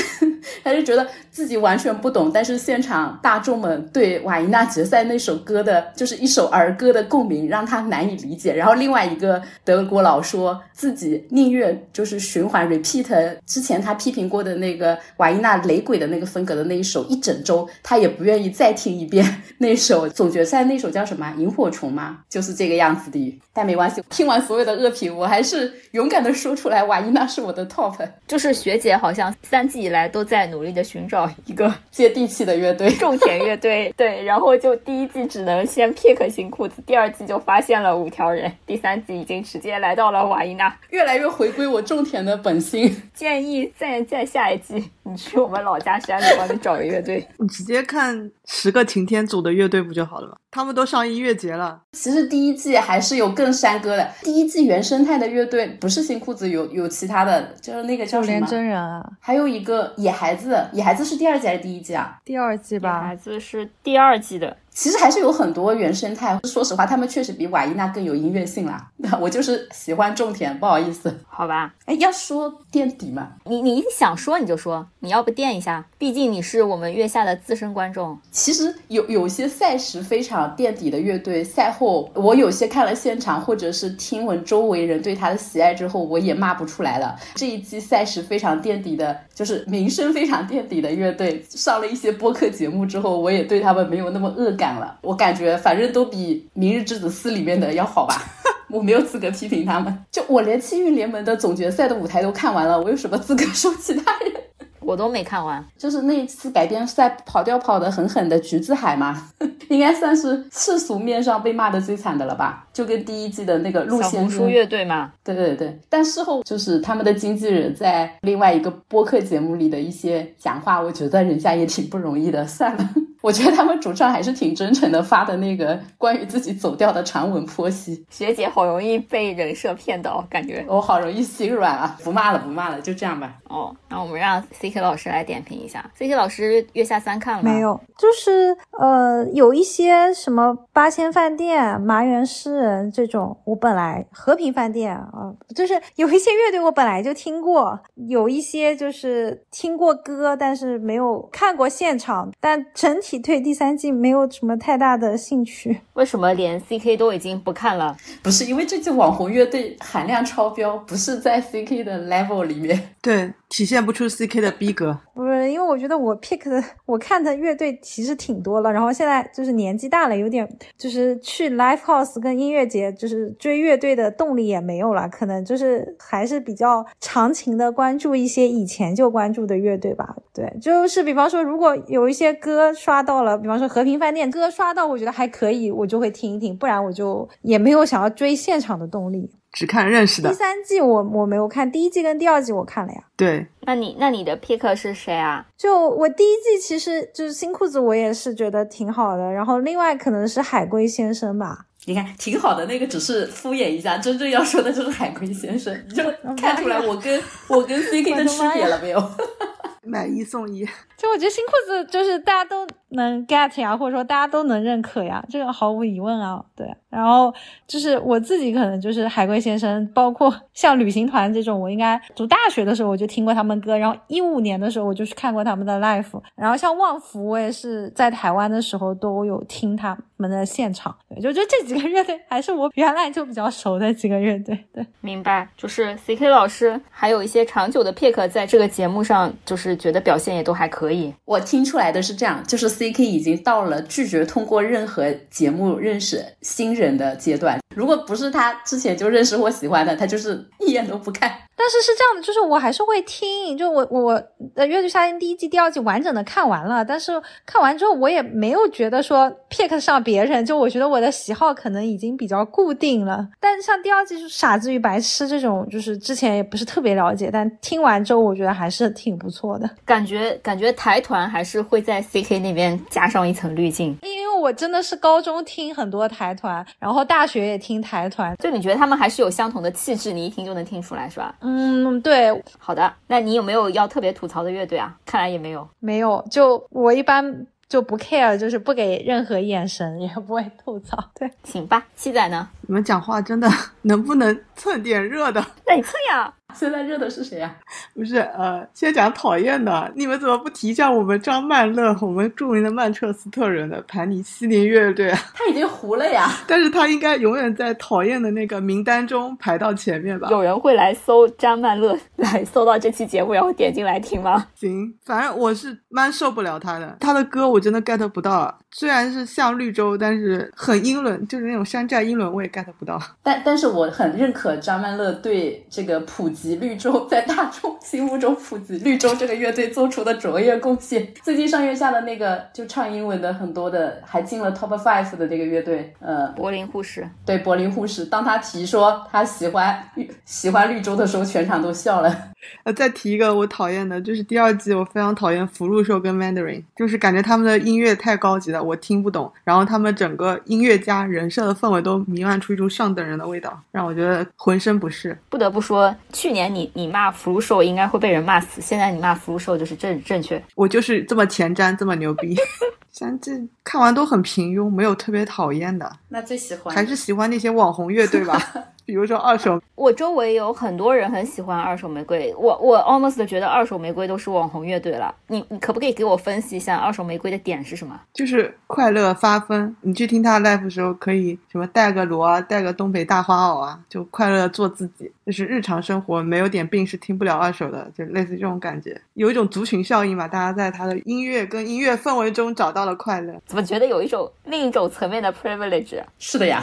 他就觉得自己完全不懂，但是现场大众们对瓦伊娜决赛那首歌的，就是一首儿歌的共鸣，让他难以理解。然后另外一个德国佬说自己宁愿就是循环 repeat 之前他批评过的那个瓦伊娜雷鬼的那个风格的那一首一整周，他也不愿意再听一遍 [LAUGHS] 那首总决赛那首叫什么萤火虫吗？就是这个样子的。但没关系，听完所有的恶评，我还是勇敢的说出来，瓦伊娜是我的 top。就是学姐好像三季以来都在努力的寻找一个 [LAUGHS] 接地气的乐队。种田乐队，对，然后就第一季只能先 pick 新裤子，第二季就发现了五条人，第三季已经直接来到了瓦伊娜。越来越回归我种田的本心。[LAUGHS] 建议在在下一季你去我们老家山里帮你找个乐队。你直接看十个擎天组的乐队不就好了吗？他们都上音乐节了。其实第一季还是有更山歌的。第一季原生态的乐队不是新裤子，有有其他的，就是那个叫什么？真人啊，还有一个野孩子，野孩子是第二季还是第一季啊？第二季吧孩，子是第二季的，其实还是有很多原生态。说实话，他们确实比瓦伊娜更有音乐性啦。[LAUGHS] 我就是喜欢种田，不好意思。好吧？哎，要说垫底嘛，你你想说你就说，你要不垫一下？毕竟你是我们月下的资深观众。其实有有些赛时非常垫底的乐队，赛后我有些看了现场，或者是听闻周围人对他的喜爱之后，我也骂不出来了。这一季赛时非常垫底的，就是名声非常垫底的乐队，上了一些播客节目之后，我也对他们没有那么恶感了。我感觉反正都比《明日之子四》里面的要好吧。[LAUGHS] 我没有资格批评他们，就我连气运联盟的总决赛的舞台都看完了，我有什么资格 [LAUGHS] 说其他人？我都没看完，就是那一次改编赛跑调跑得狠狠的橘子海嘛，[LAUGHS] 应该算是世俗面上被骂的最惨的了吧？就跟第一季的那个陆先生小红书乐队嘛，对对对，但事后就是他们的经纪人在另外一个播客节目里的一些讲话，我觉得人家也挺不容易的。算了，我觉得他们主唱还是挺真诚的，发的那个关于自己走调的长文剖析，学姐好容易被人设骗到，感觉。我好容易心软啊！不骂了，不骂了，就这样吧。哦，那我们让 C K 老师来点评一下。C K 老师月下三看了吗？没。有，就是呃，有一些什么八仙饭店、麻园诗人这种，我本来和平饭店啊、就是有一些乐队我本来就听过，有一些就是听过歌，但是没有看过现场，但整体对第三季没有什么太大的兴趣。为什么连 C K 都已经不看了？不是因为这季网红乐队含量超标，不是在 CK 的 level 里面。对，体现不出 CK 的逼格。不是，因为我觉得我 pick 的我看的乐队其实挺多了，然后现在就是年纪大了，有点就是去 live house 跟音乐节，就是追乐队的动力也没有了，可能就是还是比较长情的关注一些以前就关注的乐队吧。对，就是比方说，如果有一些歌刷到了，比方说和平饭店歌刷到，我觉得还可以，我就会听一听，不然我就也没有想要追现场的动力。只看认识的第，三季我我没有看，第一季跟第二季我看了呀。对，那你那你的 pick 是谁啊？就我第一季其实就是新裤子，我也是觉得挺好的。然后另外可能是海龟先生吧，你看，挺好的那个只是敷衍一下，真正要说的就是海龟先生，[LAUGHS] 你就看出来我跟我跟 CK 的区别了没有？[LAUGHS] 买一送一。就我觉得新裤子就是大家都能 get 呀，或者说大家都能认可呀，这个毫无疑问啊。对，然后就是我自己可能就是海龟先生，包括像旅行团这种，我应该读大学的时候我就听过他们歌，然后一五年的时候我就去看过他们的 live，然后像旺福，我也是在台湾的时候都有听他们的现场，对，就就这几个乐队还是我原来就比较熟的几个乐队，对，明白。就是 C K 老师还有一些长久的 pick 在这个节目上，就是觉得表现也都还可以。可以我听出来的是这样，就是 C K 已经到了拒绝通过任何节目认识新人的阶段。如果不是他之前就认识或喜欢的，他就是一眼都不看。[LAUGHS] 但是是这样的，就是我还是会听，就我我的《乐队夏天》第一季、第二季完整的看完了，但是看完之后我也没有觉得说 pick 上别人，就我觉得我的喜好可能已经比较固定了。但像第二季就《傻子与白痴》这种，就是之前也不是特别了解，但听完之后我觉得还是挺不错的。感觉感觉台团还是会在 CK 那边加上一层滤镜，因为我真的是高中听很多台团，然后大学也听台团，就你觉得他们还是有相同的气质，你一听就能听出来，是吧？嗯，对，好的，那你有没有要特别吐槽的乐队啊？看来也没有，没有，就我一般就不 care，就是不给任何眼神，也不会吐槽。对，行吧，七仔呢？你们讲话真的能不能蹭点热的？那你蹭呀。[LAUGHS] 现在热的是谁啊？[LAUGHS] 不是，呃，先讲讨厌的，你们怎么不提一下我们张曼乐，我们著名的曼彻斯特人的盘尼西林乐队？[LAUGHS] 他已经糊了呀，但是他应该永远在讨厌的那个名单中排到前面吧？有人会来搜张曼乐，来搜到这期节目，然后点进来听吗？行，反正我是蛮受不了他的，他的歌我真的 get 不到，虽然是像绿洲，但是很英伦，就是那种山寨英伦，我也 get 不到。但但是我很认可张曼乐对这个普及绿洲，在大众心目中普及绿洲这个乐队做出的卓越贡献。最近上月下的那个就唱英文的很多的，还进了 top five 的这个乐队，呃，柏林护士。对，柏林护士。当他提说他喜欢喜欢绿洲的时候，全场都笑了。[LAUGHS] 呃，再提一个我讨厌的，就是第二季我非常讨厌福禄寿跟 Mandarin，就是感觉他们的音乐太高级了，我听不懂。然后他们整个音乐家人设的氛围都弥漫出一种上等人的味道，让我觉得浑身不适。不得不说，去年你你骂福禄寿应该会被人骂死，现在你骂福禄寿就是正正确。我就是这么前瞻，这么牛逼。[LAUGHS] 三季看完都很平庸，没有特别讨厌的。那最喜欢还是喜欢那些网红乐队吧，[LAUGHS] [LAUGHS] 比如说二手。我周围有很多人很喜欢二手玫瑰，我我 almost 觉得二手玫瑰都是网红乐队了。你你可不可以给我分析一下二手玫瑰的点是什么？就是快乐发疯。你去听他 live 的时候，可以什么带个锣啊，带个东北大花袄啊，就快乐做自己。就是日常生活没有点病是听不了二手的，就类似这种感觉，有一种族群效应嘛。大家在他的音乐跟音乐氛围中找到了快乐。怎么觉得有一种另一种层面的 privilege？是的呀。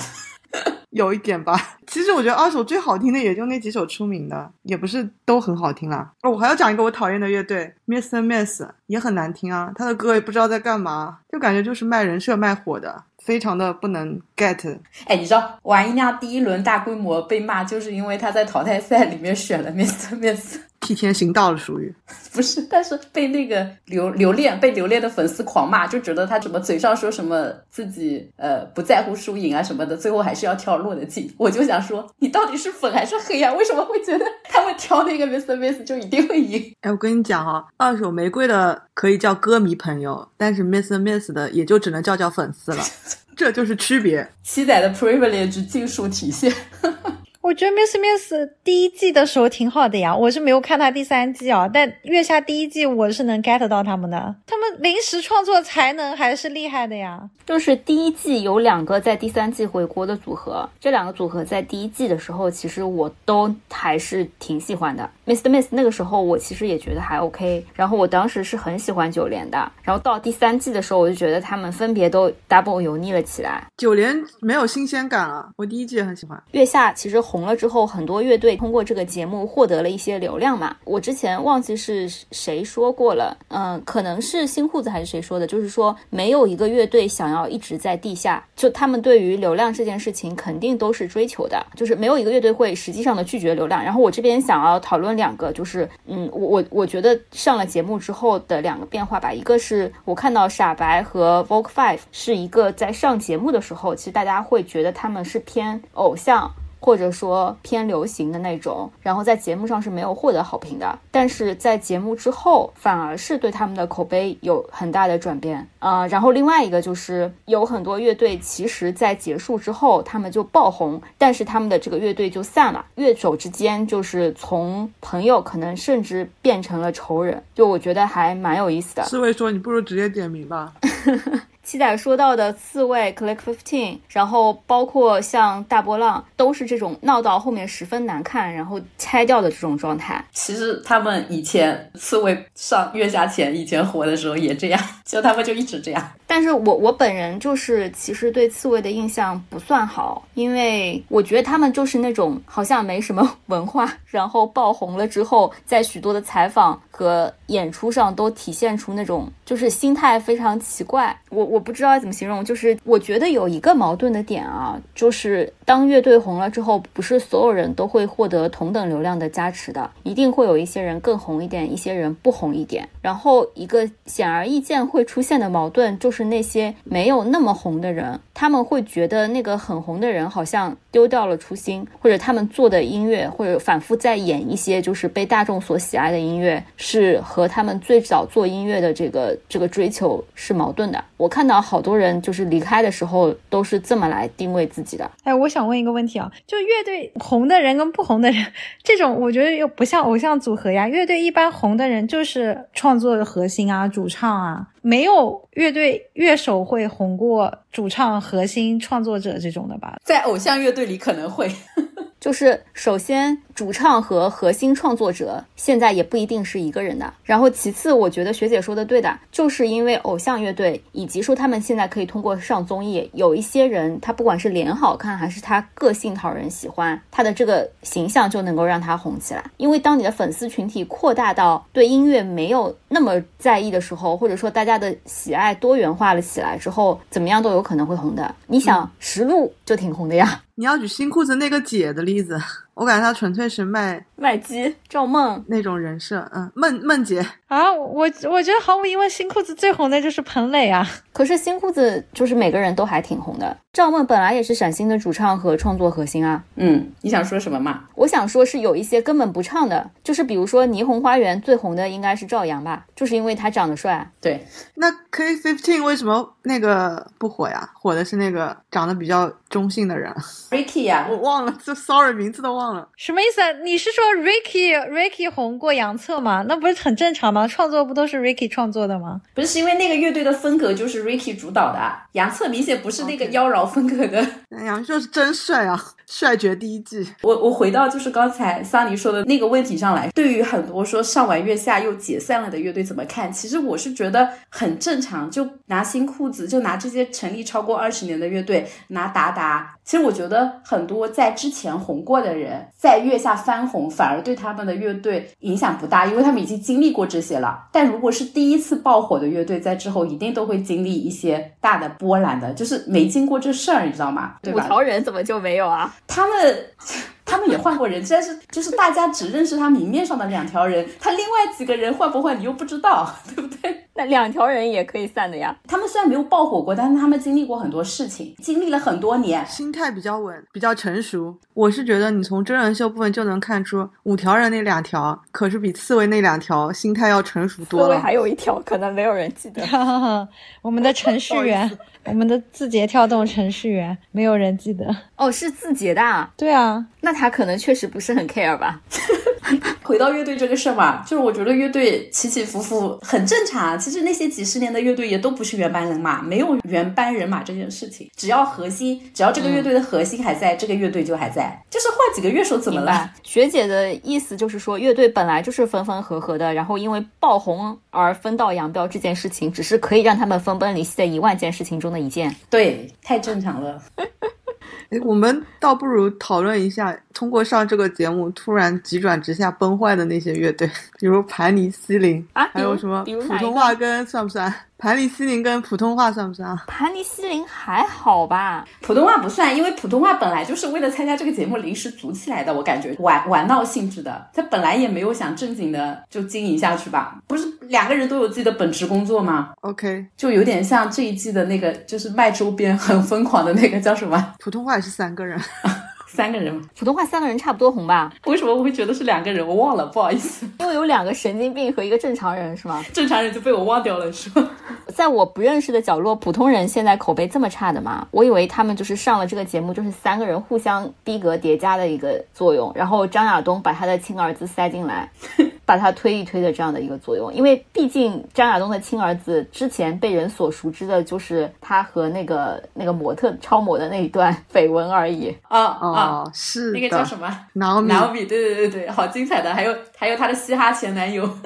[LAUGHS] 有一点吧，其实我觉得二手最好听的也就那几首出名的，也不是都很好听啦。哦，我还要讲一个我讨厌的乐队 Miss Miss 也很难听啊，他的歌也不知道在干嘛，就感觉就是卖人设卖火的，非常的不能 get。哎，你知道王一亮第一轮大规模被骂，就是因为他在淘汰赛里面选了 Miss Miss。替天行道了，属于 [LAUGHS] 不是，但是被那个留留恋被留恋的粉丝狂骂，就觉得他怎么嘴上说什么自己呃不在乎输赢啊什么的，最后还是要挑落的进。我就想说，你到底是粉还是黑呀？为什么会觉得他们挑那个 [LAUGHS] Mr. Miss 就一定会赢？[LAUGHS] 哎，我跟你讲啊，二手玫瑰的可以叫歌迷朋友，但是 Mr. Miss 的也就只能叫叫粉丝了，这就是区别。七仔的 privilege 尽数体现。我觉得 Miss Miss 第一季的时候挺好的呀，我是没有看他第三季啊，但月下第一季我是能 get 到他们的，他们临时创作才能还是厉害的呀。就是第一季有两个在第三季回国的组合，这两个组合在第一季的时候，其实我都还是挺喜欢的。Mr. Miss 那个时候我其实也觉得还 OK，然后我当时是很喜欢九连的，然后到第三季的时候，我就觉得他们分别都 double 油腻了起来。九连没有新鲜感了，我第一季也很喜欢。月下其实红红了之后，很多乐队通过这个节目获得了一些流量嘛。我之前忘记是谁说过了，嗯，可能是新裤子还是谁说的，就是说没有一个乐队想要一直在地下，就他们对于流量这件事情肯定都是追求的，就是没有一个乐队会实际上的拒绝流量。然后我这边想要讨论两个，就是嗯，我我我觉得上了节目之后的两个变化吧，一个是我看到傻白和 Vogue Five 是一个在上节目的时候，其实大家会觉得他们是偏偶像。或者说偏流行的那种，然后在节目上是没有获得好评的，但是在节目之后反而是对他们的口碑有很大的转变啊。然后另外一个就是有很多乐队其实在结束之后他们就爆红，但是他们的这个乐队就散了，乐手之间就是从朋友可能甚至变成了仇人，就我觉得还蛮有意思的。四位说：“你不如直接点名吧。[LAUGHS] ”七仔说到的刺猬 Click Fifteen，然后包括像大波浪，都是这种闹到后面十分难看，然后拆掉的这种状态。其实他们以前刺猬上月下前以前活的时候也这样，就他们就一直这样。但是我我本人就是其实对刺猬的印象不算好，因为我觉得他们就是那种好像没什么 [LAUGHS] 文化，然后爆红了之后，在许多的采访和演出上都体现出那种就是心态非常奇怪。我我不知道怎么形容，就是我觉得有一个矛盾的点啊，就是当乐队红了之后，不是所有人都会获得同等流量的加持的，一定会有一些人更红一点，一些人不红一点。然后一个显而易见会出现的矛盾就是。是那些没有那么红的人，他们会觉得那个很红的人好像丢掉了初心，或者他们做的音乐，或者反复在演一些就是被大众所喜爱的音乐，是和他们最早做音乐的这个这个追求是矛盾的。我看到好多人就是离开的时候都是这么来定位自己的。哎，我想问一个问题啊，就乐队红的人跟不红的人，[LAUGHS] 这种我觉得又不像偶像组合呀。乐队一般红的人就是创作的核心啊，主唱啊。没有乐队乐手会红过主唱、核心创作者这种的吧？在偶像乐队里可能会。[LAUGHS] 就是首先，主唱和核心创作者现在也不一定是一个人的。然后其次，我觉得学姐说的对的，就是因为偶像乐队以及说他们现在可以通过上综艺，有一些人他不管是脸好看还是他个性讨人喜欢，他的这个形象就能够让他红起来。因为当你的粉丝群体扩大到对音乐没有那么在意的时候，或者说大家的喜爱多元化了起来之后，怎么样都有可能会红的。你想，石路就挺红的呀。你要举新裤子那个姐的例子。[LAUGHS] 我感觉他纯粹是卖卖鸡，赵梦那种人设，嗯，梦梦姐啊，我我觉得毫无疑问，新裤子最红的就是彭磊啊。可是新裤子就是每个人都还挺红的。赵梦本来也是闪星的主唱和创作核心啊。嗯，你想说什么嘛？我想说是有一些根本不唱的，就是比如说霓虹花园最红的应该是赵阳吧，就是因为他长得帅。对，那 K Fifteen 为什么那个不火呀？火的是那个长得比较中性的人，Ricky 呀，我忘了，这 Sorry 名字都忘了。什么意思？你是说 Ricky Ricky 红过杨策吗？那不是很正常吗？创作不都是 Ricky 创作的吗？不是，是因为那个乐队的风格就是 Ricky 主导的，杨策明显不是那个妖娆风格的。杨就是真帅啊，帅绝第一季。我我回到就是刚才桑尼说的那个问题上来，对于很多说上完月下又解散了的乐队怎么看？其实我是觉得很正常。就拿新裤子，就拿这些成立超过二十年的乐队，拿达达。其实我觉得很多在之前红过的人，在月下翻红，反而对他们的乐队影响不大，因为他们已经经历过这些了。但如果是第一次爆火的乐队，在之后一定都会经历一些大的波澜的，就是没经过这事儿，你知道吗？对吧？五条人怎么就没有啊？他们。他们也换过人，但是 [LAUGHS] 就是大家只认识他明面上的两条人，他另外几个人换不换你又不知道，[LAUGHS] 对不对？那两条人也可以散的呀。他们虽然没有爆火过，但是他们经历过很多事情，经历了很多年，心态比较稳，比较成熟。我是觉得你从真人秀部分就能看出，五条人那两条可是比刺猬那两条心态要成熟多了。刺猬还有一条，可能没有人记得。[LAUGHS] 我们的程序员，我们的字节跳动程序员，没有人记得。哦，是字节的。对啊。那他可能确实不是很 care 吧。[LAUGHS] 回到乐队这个事儿嘛，就是我觉得乐队起起伏伏很正常。其实那些几十年的乐队也都不是原班人马，没有原班人马这件事情。只要核心，只要这个乐队的核心还在，这个乐队就还在。就是换几个乐手怎么了？学姐的意思就是说，乐队本来就是分分合合的，然后因为爆红而分道扬镳这件事情，只是可以让他们分崩离析的一万件事情中的一件。对，太正常了。[LAUGHS] 哎，我们倒不如讨论一下，通过上这个节目突然急转直下崩坏的那些乐队，比如盘尼西林啊，还有什么普通话跟算不算？盘尼西林跟普通话算不算啊？盘尼西林还好吧，普通话不算，因为普通话本来就是为了参加这个节目临时组起来的，我感觉玩玩闹性质的，他本来也没有想正经的就经营下去吧？不是两个人都有自己的本职工作吗？OK，就有点像这一季的那个，就是卖周边很疯狂的那个叫什么？普通话也是三个人。[LAUGHS] 三个人吗？普通话三个人差不多红吧？为什么我会觉得是两个人？我忘了，不好意思。因为有两个神经病和一个正常人，是吗？正常人就被我忘掉了，是吗？在我不认识的角落，普通人现在口碑这么差的吗？我以为他们就是上了这个节目，就是三个人互相逼格叠加的一个作用，然后张亚东把他的亲儿子塞进来，[LAUGHS] 把他推一推的这样的一个作用。因为毕竟张亚东的亲儿子之前被人所熟知的就是他和那个那个模特超模的那一段绯闻而已。啊啊，哦，是那个叫什么？挠米，挠米，对对对对，好精彩的，还有还有他的嘻哈前男友。[LAUGHS]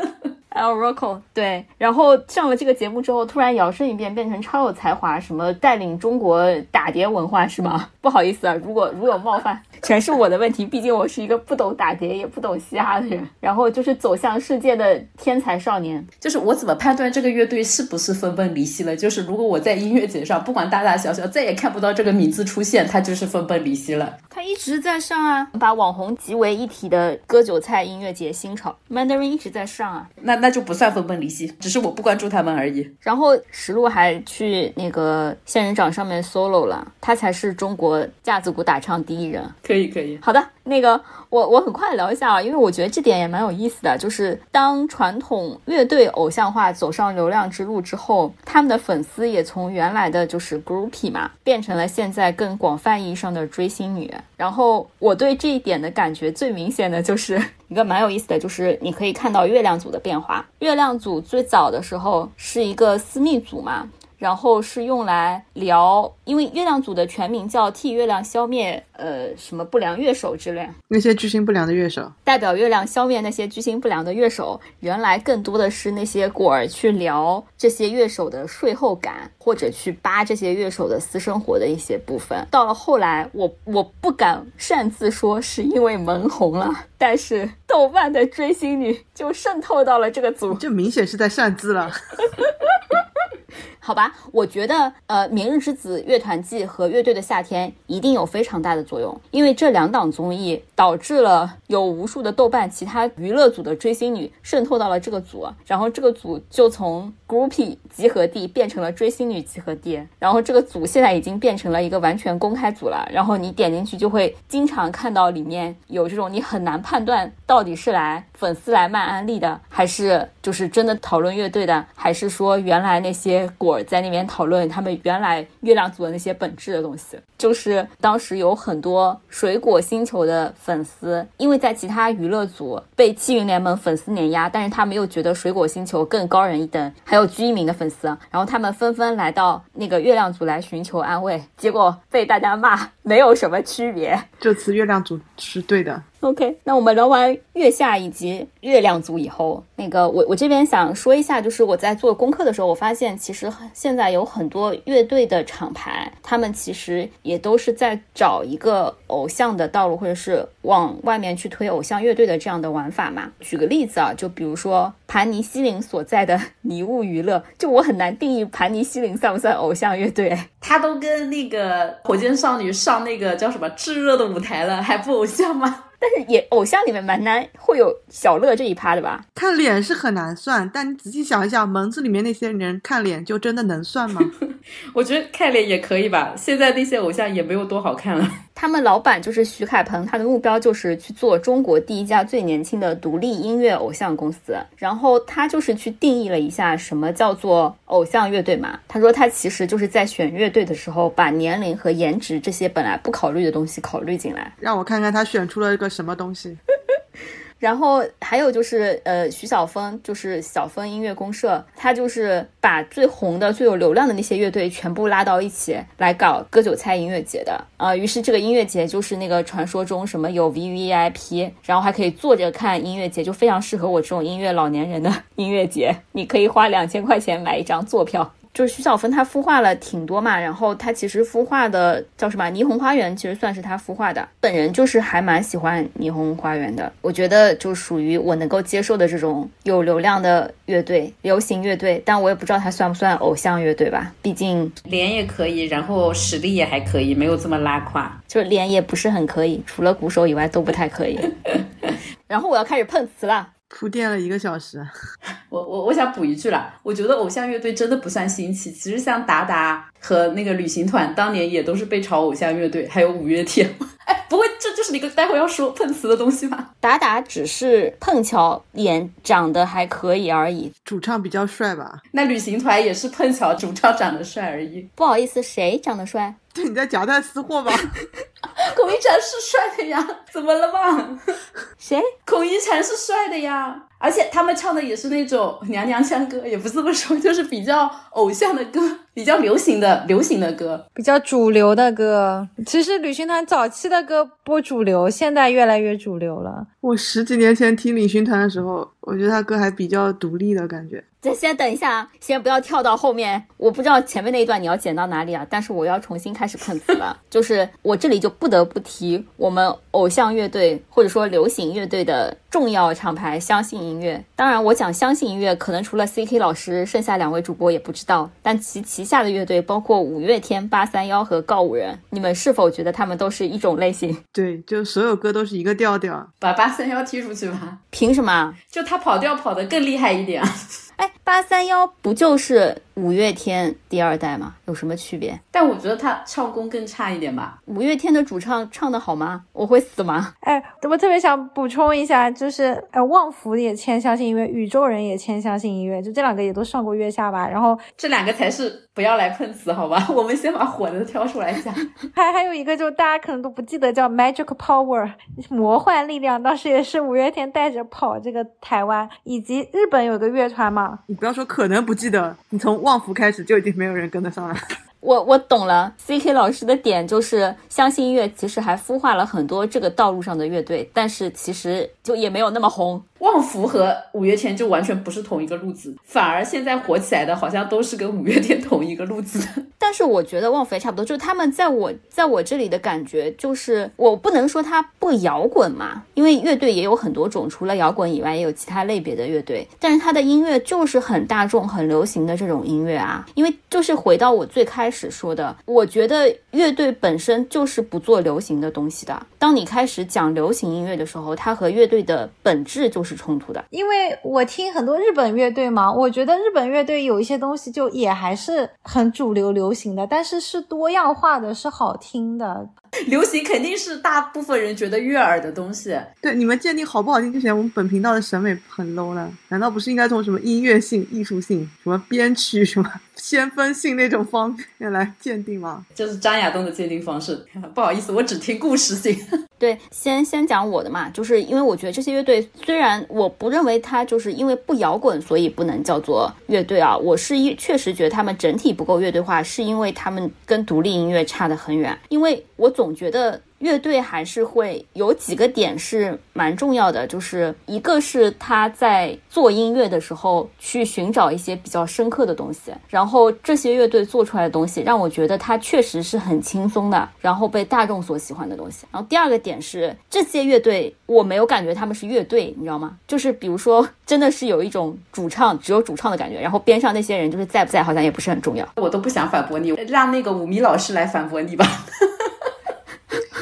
Al Rocco 对，然后上了这个节目之后，突然摇身一变，变成超有才华，什么带领中国打碟文化是吗？[LAUGHS] 不好意思啊，如果如有冒犯，全是我的问题。毕竟我是一个不懂打碟也不懂嘻哈的人，然后就是走向世界的天才少年。就是我怎么判断这个乐队是不是分崩离析了？就是如果我在音乐节上不管大大小小再也看不到这个名字出现，他就是分崩离析了。他一直在上啊，把网红集为一体的割韭菜音乐节新潮，Mandarin 一直在上啊。那那就不算分崩离析，只是我不关注他们而已。然后石路还去那个仙人掌上面 solo 了，他才是中国架子鼓打唱第一人。可以可以，好的，那个我我很快聊一下啊，因为我觉得这点也蛮有意思的，就是当传统乐队偶像化走上流量之路之后，他们的粉丝也从原来的就是 groupie 嘛，变成了现在更广泛意义上的追星女。然后我对这一点的感觉最明显的就是一个蛮有意思的，就是你可以看到月亮组的变化。月亮组最早的时候是一个私密组嘛，然后是用来聊，因为月亮组的全名叫替月亮消灭呃什么不良乐手之类，那些居心不良的乐手，代表月亮消灭那些居心不良的乐手。原来更多的是那些果儿去聊这些乐手的税后感，或者去扒这些乐手的私生活的一些部分。到了后来，我我不敢擅自说是因为萌红了，但是豆瓣的追星女就渗透到了这个组。这明显是在擅自了。[LAUGHS] 好吧，我觉得呃，《明日之子》乐团季和乐队的夏天一定有非常大的作用，因为这两档综艺导致了有无数的豆瓣其他娱乐组的追星女渗透到了这个组，然后这个组就从 groupie 集合地变成了追星女集合地，然后这个组现在已经变成了一个完全公开组了，然后你点进去就会经常看到里面有这种你很难判断到底是来粉丝来卖安利的，还是就是真的讨论乐队的，还是说原来那些果儿在那边讨论他们原来月亮组的那些本质的东西。就是当时有很多水果星球的粉丝，因为在其他娱乐组被气云联盟粉丝碾压，但是他们又觉得水果星球更高人一等，还有居一鸣的粉丝，然后他们纷纷来到那个月亮组来寻求安慰，结果被大家骂没有什么区别。这次月亮组是对的，OK，那我们聊完月下以及月亮组以后，那个我我这边想说一下，就是我在做功课的时候，我发现其实现在有很多乐队的厂牌，他们其实也都是在找一个偶像的道路，或者是往外面去推偶像乐队的这样的玩法嘛。举个例子啊，就比如说盘尼西林所在的 [LAUGHS] 迷雾娱乐，就我很难定义盘尼西林算不算偶像乐队。他都跟那个火箭少女上那个叫什么炙热的舞台了，还不偶像吗？但是也偶像里面蛮难会有小乐这一趴的吧？看脸是很难算，但你仔细想一想，门子里面那些人看脸就真的能算吗？[LAUGHS] 我觉得看脸也可以吧。现在那些偶像也没有多好看了。他们老板就是徐凯鹏，他的目标就是去做中国第一家最年轻的独立音乐偶像公司。然后他就是去定义了一下什么叫做偶像乐队嘛。他说他其实就是在选乐队的时候，把年龄和颜值这些本来不考虑的东西考虑进来。让我看看他选出了一个什么东西。[LAUGHS] 然后还有就是，呃，徐小峰就是小峰音乐公社，他就是把最红的、最有流量的那些乐队全部拉到一起来搞割韭菜音乐节的啊、于是这个音乐节就是那个传说中什么有 VVIP，然后还可以坐着看音乐节，就非常适合我这种音乐老年人的 [LAUGHS] 音乐节。你可以花两千块钱买一张坐票。就是徐小峰他孵化了挺多嘛，然后她其实孵化的叫什么霓虹花园，其实算是她孵化的。本人就是还蛮喜欢霓虹花园的，我觉得就属于我能够接受的这种有流量的乐队、流行乐队，但我也不知道他算不算偶像乐队吧，毕竟脸也可以，然后实力也还可以，没有这么拉胯。就是脸也不是很可以，除了鼓手以外都不太可以。[LAUGHS] 然后我要开始碰瓷了。铺垫了一个小时，[LAUGHS] 我我我想补一句了，我觉得偶像乐队真的不算新奇。其实像达达和那个旅行团当年也都是被炒偶像乐队，还有五月天。[LAUGHS] 哎，不会这就是你个待会要说碰瓷的东西吗？达达只是碰巧脸长得还可以而已。主唱比较帅吧？那旅行团也是碰巧主唱长得帅而已。不好意思，谁长得帅？对，你在夹带私货吧？[LAUGHS] 孔一禅是帅的呀，怎么了嘛？谁？孔一禅是帅的呀，而且他们唱的也是那种娘娘腔歌，也不这么说，就是比较偶像的歌，比较流行的流行的歌，比较主流的歌。其实旅行团早期的歌不主流，现在越来越主流了。我十几年前听旅行团的时候，我觉得他歌还比较独立的感觉。再先等一下啊，先不要跳到后面。我不知道前面那一段你要剪到哪里啊，但是我要重新开始碰瓷了。[LAUGHS] 就是我这里就不得不提我们偶像乐队或者说流行乐队的重要厂牌相信音乐。当然，我讲相信音乐，可能除了 CK 老师，剩下两位主播也不知道。但其旗下的乐队包括五月天、八三幺和告五人，你们是否觉得他们都是一种类型？[LAUGHS] 对，就所有歌都是一个调调。把八三幺踢出去吧。凭什么？[LAUGHS] 就他跑调跑得更厉害一点。哎，八三幺不就是五月天第二代吗？有什么区别？但我觉得他唱功更差一点吧。五月天的主唱唱的好吗？我会死吗？哎，我特别想补充一下，就是呃，旺福也签相信音乐，宇宙人也签相信音乐，就这两个也都上过月下吧。然后这两个才是不要来碰瓷，好吧？[LAUGHS] 我们先把火的挑出来讲。[LAUGHS] 还还有一个，就大家可能都不记得，叫 Magic Power 魔幻力量，当时也是五月天带着跑这个台湾，以及日本有个乐团嘛。你不要说可能不记得，你从旺福开始就已经没有人跟得上了。[LAUGHS] 我我懂了，CK 老师的点就是相信音乐其实还孵化了很多这个道路上的乐队，但是其实就也没有那么红。旺福和五月天就完全不是同一个路子，反而现在火起来的好像都是跟五月天同一个路子。[LAUGHS] 但是我觉得旺福也差不多，就是他们在我在我这里的感觉就是，我不能说他不摇滚嘛，因为乐队也有很多种，除了摇滚以外，也有其他类别的乐队。但是他的音乐就是很大众、很流行的这种音乐啊，因为就是回到我最开始说的，我觉得乐队本身就是不做流行的东西的。当你开始讲流行音乐的时候，它和乐队的本质就是。是冲突的，因为我听很多日本乐队嘛，我觉得日本乐队有一些东西就也还是很主流流行的，但是是多样化的，是好听的。流行肯定是大部分人觉得悦耳的东西。对，你们鉴定好不好听之前，我们本频道的审美很 low 了，难道不是应该从什么音乐性、艺术性、什么编曲、什么先锋性那种方面来鉴定吗？这是张亚东的鉴定方式。[LAUGHS] 不好意思，我只听故事性。[LAUGHS] 对，先先讲我的嘛，就是因为我觉得这些乐队虽然我不认为它就是因为不摇滚所以不能叫做乐队啊，我是一确实觉得他们整体不够乐队化，是因为他们跟独立音乐差得很远，因为我总觉得。乐队还是会有几个点是蛮重要的，就是一个是他在做音乐的时候去寻找一些比较深刻的东西，然后这些乐队做出来的东西让我觉得他确实是很轻松的，然后被大众所喜欢的东西。然后第二个点是这些乐队我没有感觉他们是乐队，你知道吗？就是比如说真的是有一种主唱只有主唱的感觉，然后边上那些人就是在不在好像也不是很重要。我都不想反驳你，让那个五迷老师来反驳你吧。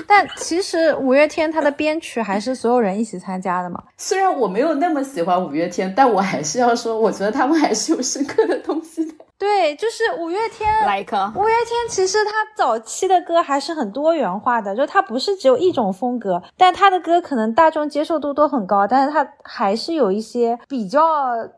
但其实五月天他的编曲还是所有人一起参加的嘛。虽然我没有那么喜欢五月天，但我还是要说，我觉得他们还是有深刻的东西的。对，就是五月天。Like 五月天，其实他早期的歌还是很多元化的，就他不是只有一种风格，但他的歌可能大众接受度都很高，但是他还是有一些比较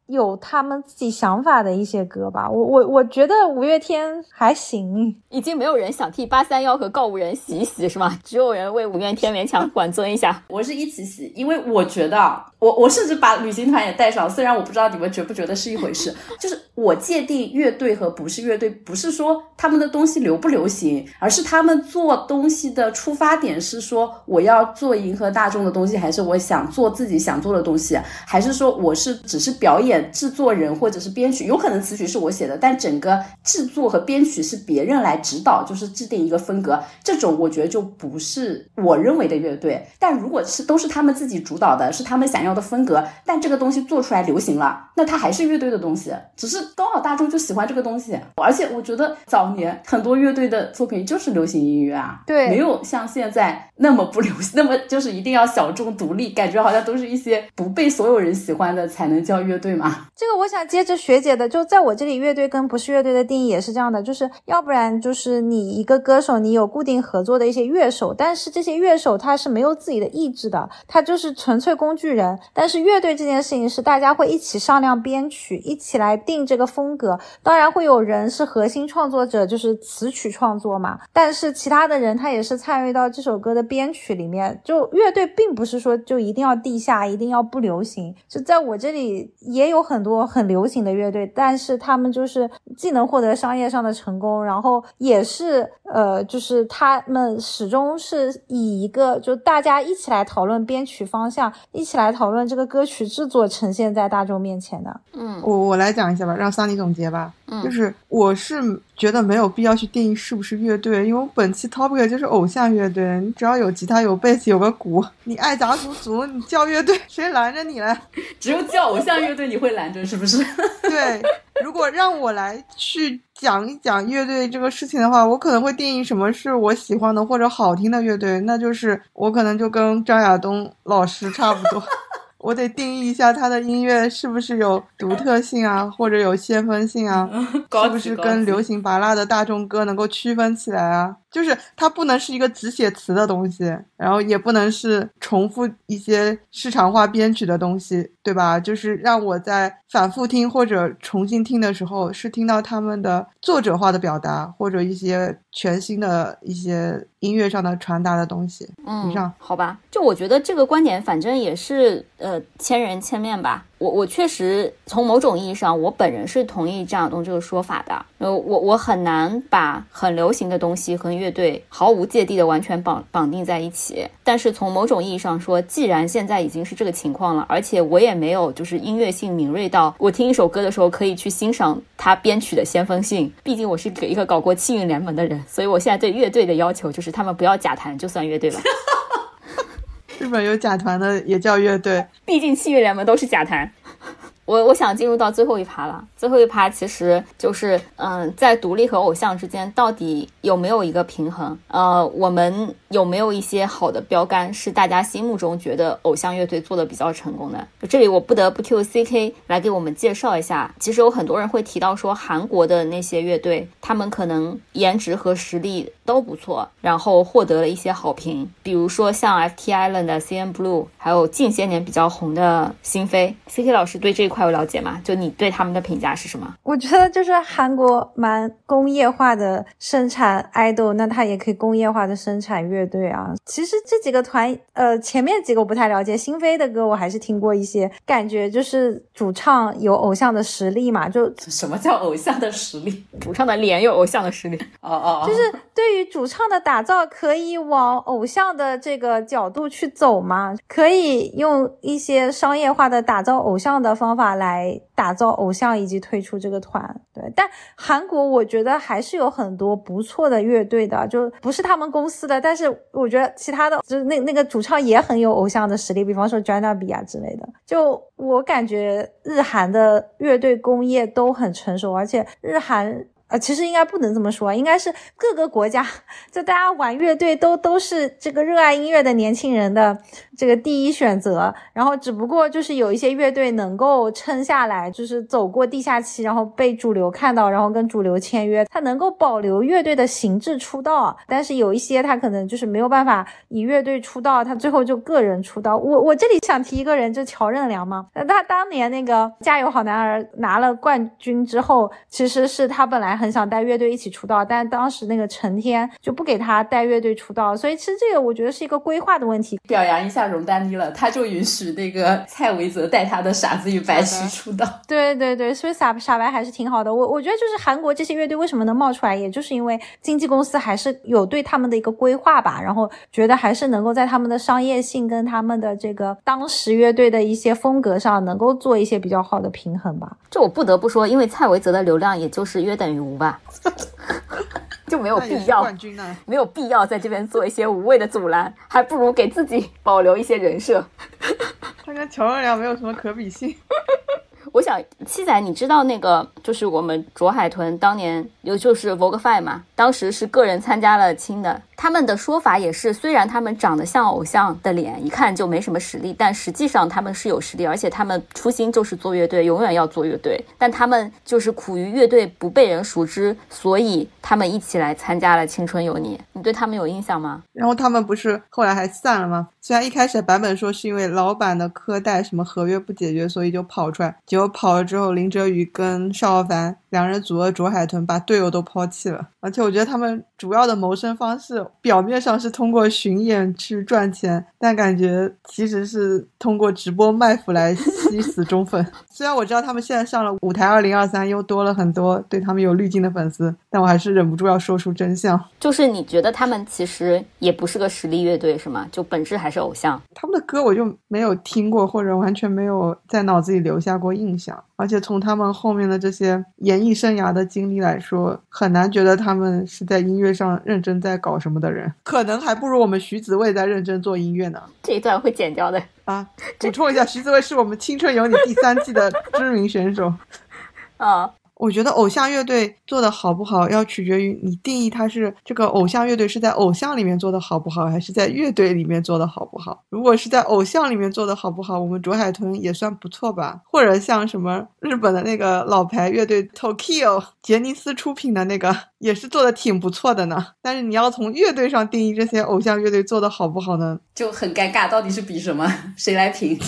有他们自己想法的一些歌吧。我我我觉得五月天还行，已经没有人想替八三幺和告五人洗一洗是吗？只有人为五月天勉强管尊一下。[LAUGHS] 我是一起洗，因为我觉得。我我甚至把旅行团也带上，虽然我不知道你们觉不觉得是一回事。就是我界定乐乐队和不是乐队，不是说他们的东西流不流行，而是他们做东西的出发点是说我要做迎合大众的东西，还是我想做自己想做的东西，还是说我是只是表演制作人或者是编曲，有可能词曲是我写的，但整个制作和编曲是别人来指导，就是制定一个风格，这种我觉得就不是我认为的乐队。但如果是都是他们自己主导的，是他们想要。的风格，但这个东西做出来流行了，那它还是乐队的东西，只是刚好大众就喜欢这个东西。而且我觉得早年很多乐队的作品就是流行音乐啊，对没有像现在那么不流行，[LAUGHS] 那么就是一定要小众独立，感觉好像都是一些不被所有人喜欢的才能叫乐队嘛。这个我想接着学姐的，就在我这里，乐队跟不是乐队的定义也是这样的，就是要不然就是你一个歌手，你有固定合作的一些乐手，但是这些乐手他是没有自己的意志的，他就是纯粹工具人。但是乐队这件事情是大家会一起商量编曲，一起来定这个风格。当然会有人是核心创作者，就是词曲创作嘛，但是其他的人他也是参与到这首歌的编曲里面。就乐队并不是说就一定要地下，一定要不流行。就在我这里也有很多很流行的乐队，但是他们就是既能获得商业上的成功，然后也是呃，就是他们始终是以一个就大家一起来讨论编曲方向，一起来讨论这个歌曲制作呈现在大众面前的。嗯我我来讲一下吧，让桑尼总结吧。嗯就是我是觉得没有必要去定义是不是乐队，因为我本期 topic 就是偶像乐队，你只要有吉他、有贝斯、有个鼓，你爱咋组组，你叫乐队，谁拦着你了？[LAUGHS] 只有叫偶像乐队你会拦着，是不是？[LAUGHS] 对，如果让我来去讲一讲乐队这个事情的话，我可能会定义什么是我喜欢的或者好听的乐队，那就是我可能就跟张亚东老师差不多。我得定义一下他的音乐是不是有独特性啊，或者有先锋性啊，高是不是跟流行拔辣的大众歌能够区分起来啊？就是它不能是一个只写词的东西，然后也不能是重复一些市场化编曲的东西，对吧？就是让我在反复听或者重新听的时候，是听到他们的作者化的表达，或者一些全新的一些音乐上的传达的东西。嗯以上，好吧，就我觉得这个观点，反正也是呃千人千面吧。我我确实从某种意义上，我本人是同意张亚东这个说法的。呃，我我很难把很流行的东西和乐队毫无芥蒂的完全绑绑定在一起。但是从某种意义上说，既然现在已经是这个情况了，而且我也没有就是音乐性敏锐到我听一首歌的时候可以去欣赏它编曲的先锋性。毕竟我是一个搞过气运联盟的人，所以我现在对乐队的要求就是他们不要假弹就算乐队了。[LAUGHS] 日本有假团的也叫乐队，毕竟器乐联盟都是假团。我我想进入到最后一趴了，最后一趴其实就是，嗯，在独立和偶像之间到底有没有一个平衡？呃，我们有没有一些好的标杆是大家心目中觉得偶像乐队做的比较成功的？这里我不得不 Q C K 来给我们介绍一下。其实有很多人会提到说，韩国的那些乐队，他们可能颜值和实力都不错，然后获得了一些好评，比如说像 F T Island 的 C N Blue，还有近些年比较红的新飞。C K 老师对这一块有了解吗？就你对他们的评价是什么？我觉得就是韩国蛮工业化的生产 idol，那他也可以工业化的生产乐队啊。其实这几个团，呃，前面几个我不太了解，新飞的歌我还是听过一些，感觉就是主唱有偶像的实力嘛，就什么叫偶像的实力？主唱的脸有偶像的实力。哦 [LAUGHS] 哦，哦就是对于主唱的打造，可以往偶像的这个角度去走吗，可以用一些商业化的打造偶像的方法法来打造偶像以及退出这个团。对，但韩国我觉得还是有很多不错的乐队的，就不是他们公司的，但是我觉得其他的就是那那个主唱也很有偶像的实力，比方说 j a n a b i 啊之类的。就我感觉日韩的乐队工业都很成熟，而且日韩。呃，其实应该不能这么说，应该是各个国家，就大家玩乐队都都是这个热爱音乐的年轻人的这个第一选择。然后只不过就是有一些乐队能够撑下来，就是走过地下期，然后被主流看到，然后跟主流签约，他能够保留乐队的形制出道。但是有一些他可能就是没有办法以乐队出道，他最后就个人出道。我我这里想提一个人，就乔任梁嘛，那他当年那个《加油好男儿》拿了冠军之后，其实是他本来。很想带乐队一起出道，但当时那个陈天就不给他带乐队出道，所以其实这个我觉得是一个规划的问题。表扬一下荣丹妮了，他就允许那个蔡维泽带他的《傻子与白痴》出道。对对对，所以傻傻白还是挺好的。我我觉得就是韩国这些乐队为什么能冒出来，也就是因为经纪公司还是有对他们的一个规划吧，然后觉得还是能够在他们的商业性跟他们的这个当时乐队的一些风格上能够做一些比较好的平衡吧。这我不得不说，因为蔡维泽的流量也就是约等于无吧，就没有必要，没有必要在这边做一些无谓的阻拦，还不如给自己保留一些人设。[LAUGHS] 他跟乔任梁没有什么可比性。我想七仔，你知道那个就是我们卓海豚当年有就是 Vogue Five 嘛，当时是个人参加了青的，他们的说法也是，虽然他们长得像偶像的脸，一看就没什么实力，但实际上他们是有实力，而且他们初心就是做乐队，永远要做乐队，但他们就是苦于乐队不被人熟知，所以他们一起来参加了《青春有你》。你对他们有印象吗？然后他们不是后来还散了吗？虽然一开始版本说是因为老板的苛待什么合约不解决，所以就跑出来，结我跑了之后，林哲宇跟邵浩凡两人组了卓海豚，把队友都抛弃了。而且我觉得他们主要的谋生方式，表面上是通过巡演去赚钱，但感觉其实是通过直播卖腐来吸死忠粉。[LAUGHS] 虽然我知道他们现在上了舞台二零二三，又多了很多对他们有滤镜的粉丝，但我还是忍不住要说出真相。就是你觉得他们其实也不是个实力乐队，是吗？就本质还是偶像。他们的歌我就没有听过，或者完全没有在脑子里留下过印象。而且从他们后面的这些演艺生涯的经历来说，很难觉得他们是在音乐上认真在搞什么的人。可能还不如我们徐子未在认真做音乐呢。这一段会剪掉的。啊，[LAUGHS] 补充一下，徐子未是我们《青春有你》第三季的知名选手。[LAUGHS] 啊，我觉得偶像乐队做的好不好，要取决于你定义它是这个偶像乐队是在偶像里面做的好不好，还是在乐队里面做的好不好。如果是在偶像里面做的好不好，我们卓海豚也算不错吧。或者像什么日本的那个老牌乐队 Tokyo 杰尼斯出品的那个，也是做的挺不错的呢。但是你要从乐队上定义这些偶像乐队做的好不好呢？就很尴尬，到底是比什么？[LAUGHS] 谁来评？[LAUGHS]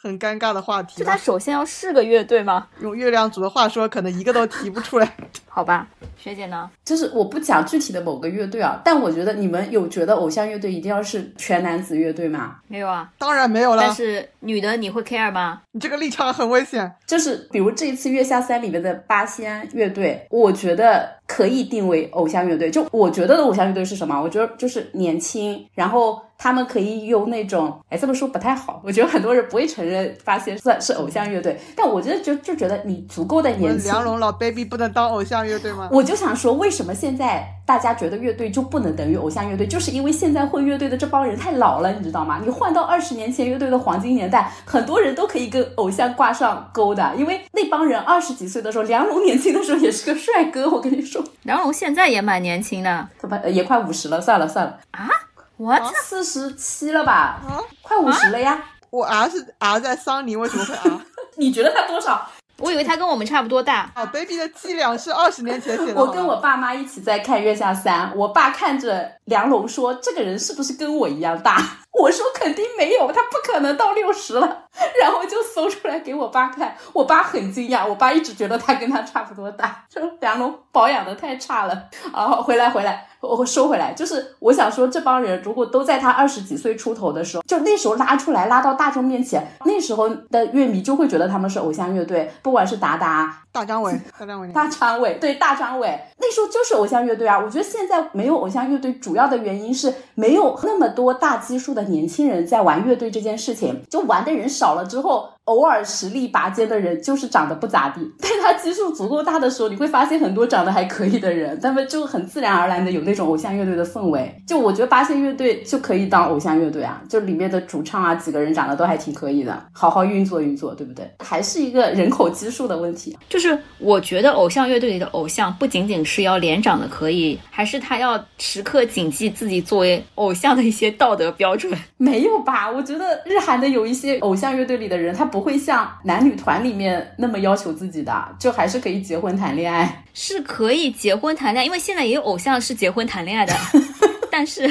很尴尬的话题就他首先要是个乐队吗？用月亮组的话说，可能一个都提不出来。[LAUGHS] 好吧，学姐呢？就是我不讲具体的某个乐队啊，但我觉得你们有觉得偶像乐队一定要是全男子乐队吗？没有啊，当然没有了。但是女的你会 care 吗？你这个立场很危险。就是比如这一次月下三里面的八仙乐队，我觉得可以定为偶像乐队。就我觉得的偶像乐队是什么？我觉得就是年轻，然后他们可以用那种，哎，这么说不太好。我觉得很多人不会承认发现算是偶像乐队，但我觉得就就觉得你足够的年轻。梁龙老 baby 不能当偶像乐队吗？我就想说，为什么现在大家觉得乐队就不能等于偶像乐队？就是因为现在混乐队的这帮人太老了，你知道吗？你换到二十年前乐队的黄金年代，很多人都可以跟偶像挂上钩的，因为那帮人二十几岁的时候，梁龙年轻的时候也是个帅哥。我跟你说，梁龙现在也蛮年轻的，他把也快五十了，算了算了啊，我四十七了吧？啊，快五十了呀！我 R 是 R 在桑尼，为什么会 R？[LAUGHS] 你觉得他多少？我以为他跟我们差不多大。哦，baby 的伎俩是二十年前写的。我跟我爸妈一起在看《月下三》，我爸看着梁龙说：“这个人是不是跟我一样大？” [LAUGHS] 我说：“肯定没有，他不可能到六十了。[LAUGHS] ”然后就搜出来给我爸看，我爸很惊讶。我爸一直觉得他跟他差不多大，[LAUGHS] 说梁龙保养的太差了。然后回来回来，我收回来，就是我想说，这帮人如果都在他二十几岁出头的时候，就那时候拉出来拉到大众面前，那时候的乐迷就会觉得他们是偶像乐队，不管是达达。大张伟，大张伟，大张伟，对大张伟，那时候就是偶像乐队啊。我觉得现在没有偶像乐队，主主要的原因是没有那么多大基数的年轻人在玩乐队这件事情，就玩的人少了之后，偶尔实力拔尖的人就是长得不咋地。[LAUGHS] 但他基数足够大的时候，你会发现很多长得还可以的人，他们就很自然而然的有那种偶像乐队的氛围。就我觉得八仙乐队就可以当偶像乐队啊，就里面的主唱啊几个人长得都还挺可以的，好好运作运作，对不对？还是一个人口基数的问题，就是。就是我觉得偶像乐队里的偶像不仅仅是要脸长得可以，还是他要时刻谨记自己作为偶像的一些道德标准。没有吧？我觉得日韩的有一些偶像乐队里的人，他不会像男女团里面那么要求自己的，就还是可以结婚谈恋爱，是可以结婚谈恋爱，因为现在也有偶像是结婚谈恋爱的，[LAUGHS] 但是，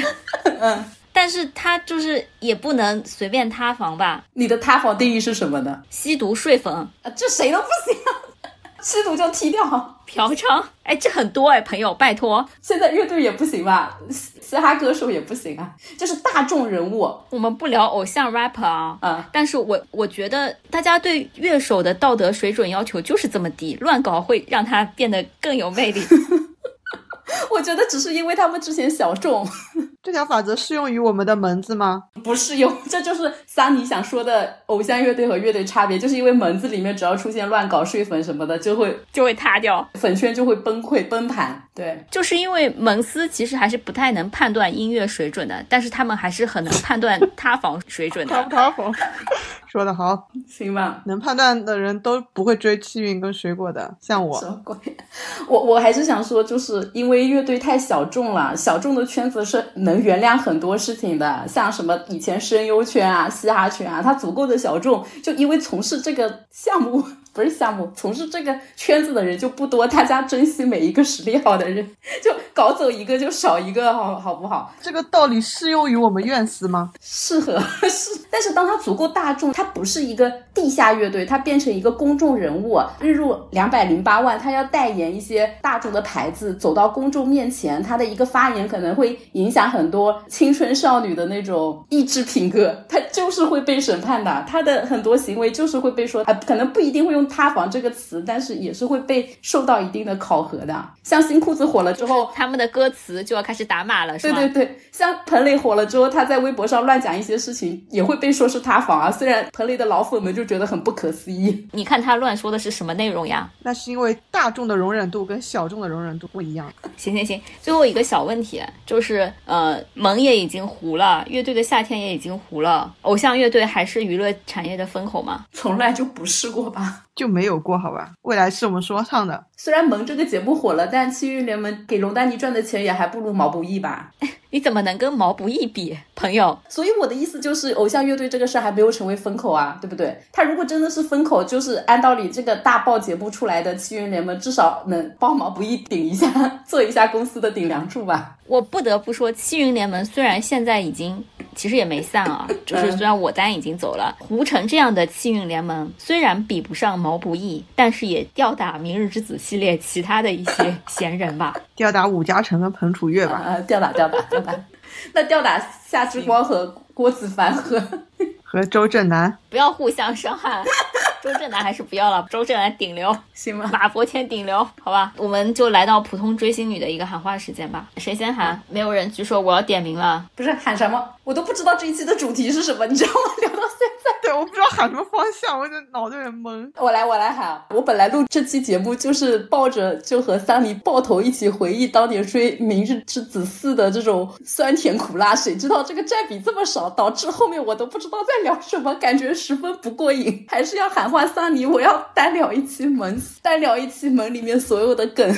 嗯。[LAUGHS] 但是他就是也不能随便塌房吧？你的塌房定义是什么呢？吸毒睡粉啊，这谁都不行。吸毒就踢掉，嫖娼，哎，这很多哎，朋友，拜托，现在乐队也不行吧，嘻哈歌手也不行啊，就是大众人物。我们不聊偶像 rapper 啊，嗯，但是我我觉得大家对乐手的道德水准要求就是这么低，乱搞会让他变得更有魅力。[LAUGHS] 我觉得只是因为他们之前小众。这条法则适用于我们的门子吗？不适用，[LAUGHS] 这就是桑尼想说的偶像乐队和乐队差别，就是因为门子里面只要出现乱搞睡粉什么的，就会就会塌掉，粉圈就会崩溃崩盘。对，就是因为蒙斯其实还是不太能判断音乐水准的，但是他们还是很能判断 [LAUGHS] 塌房水准的。塌不塌房？[LAUGHS] 说的好，行吧。能判断的人都不会追气运跟水果的，像我。什么鬼？我我还是想说，就是因为乐队太小众了，小众的圈子是能原谅很多事情的，像什么以前声优圈啊、嘻哈圈啊，它足够的小众，就因为从事这个项目。不是项目，从事这个圈子的人就不多，大家珍惜每一个实力好的人，就搞走一个就少一个，好好不好？这个道理适用于我们院司吗？适合是，但是当他足够大众，他不是一个地下乐队，他变成一个公众人物，日入两百零八万，他要代言一些大众的牌子，走到公众面前，他的一个发言可能会影响很多青春少女的那种意志品格，他就是会被审判的，他的很多行为就是会被说，啊，可能不一定会用。塌房这个词，但是也是会被受到一定的考核的。像新裤子火了之后，他们的歌词就要开始打码了，是吧？对对对，像彭磊火了之后，他在微博上乱讲一些事情，也会被说是塌房啊。虽然彭磊的老粉们就觉得很不可思议。你看他乱说的是什么内容呀？那是因为大众的容忍度跟小众的容忍度不一样。行行行，最后一个小问题就是，呃，萌也已经糊了，乐队的夏天也已经糊了，偶像乐队还是娱乐产业的风口吗？从来就不是过吧。就没有过好吧？未来是我们说唱的。虽然萌这个节目火了，但七运联盟给龙丹妮赚的钱也还不如毛不易吧？[LAUGHS] 你怎么能跟毛不易比，朋友？所以我的意思就是，偶像乐队这个事还没有成为风口啊，对不对？他如果真的是风口，就是按道理这个大爆节目出来的七运联盟，至少能帮毛不易顶一下，[LAUGHS] 做一下公司的顶梁柱吧。我不得不说，七云联盟虽然现在已经其实也没散啊，就是虽然我单已经走了，胡成这样的七云联盟虽然比不上毛不易，但是也吊打明日之子系列其他的一些 [LAUGHS] 闲人吧，吊打武嘉诚跟彭楚月吧，啊，吊打吊打吊打。[LAUGHS] 那吊打夏之光和郭子凡和和周震南，不要互相伤害。周震南还是不要了，周震南顶流 [LAUGHS] 行吗？马伯骞顶流，好吧，我们就来到普通追星女的一个喊话时间吧。谁先喊？没有人举手，我要点名了。不是喊什么，我都不知道这一期的主题是什么，你知道吗？聊到现在，[LAUGHS] 对，我不知道喊什么方向，我就脑子有点懵。我来，我来喊。我本来录这期节目就是抱着就和桑尼抱头一起回忆当年追《明日之子四》的这种酸甜苦辣，谁知道这个占比这么少，导致后面我都不知道在聊什么，感觉十分不过瘾，还是要喊。话桑尼，我要单聊一期门，单聊一期门里面所有的梗，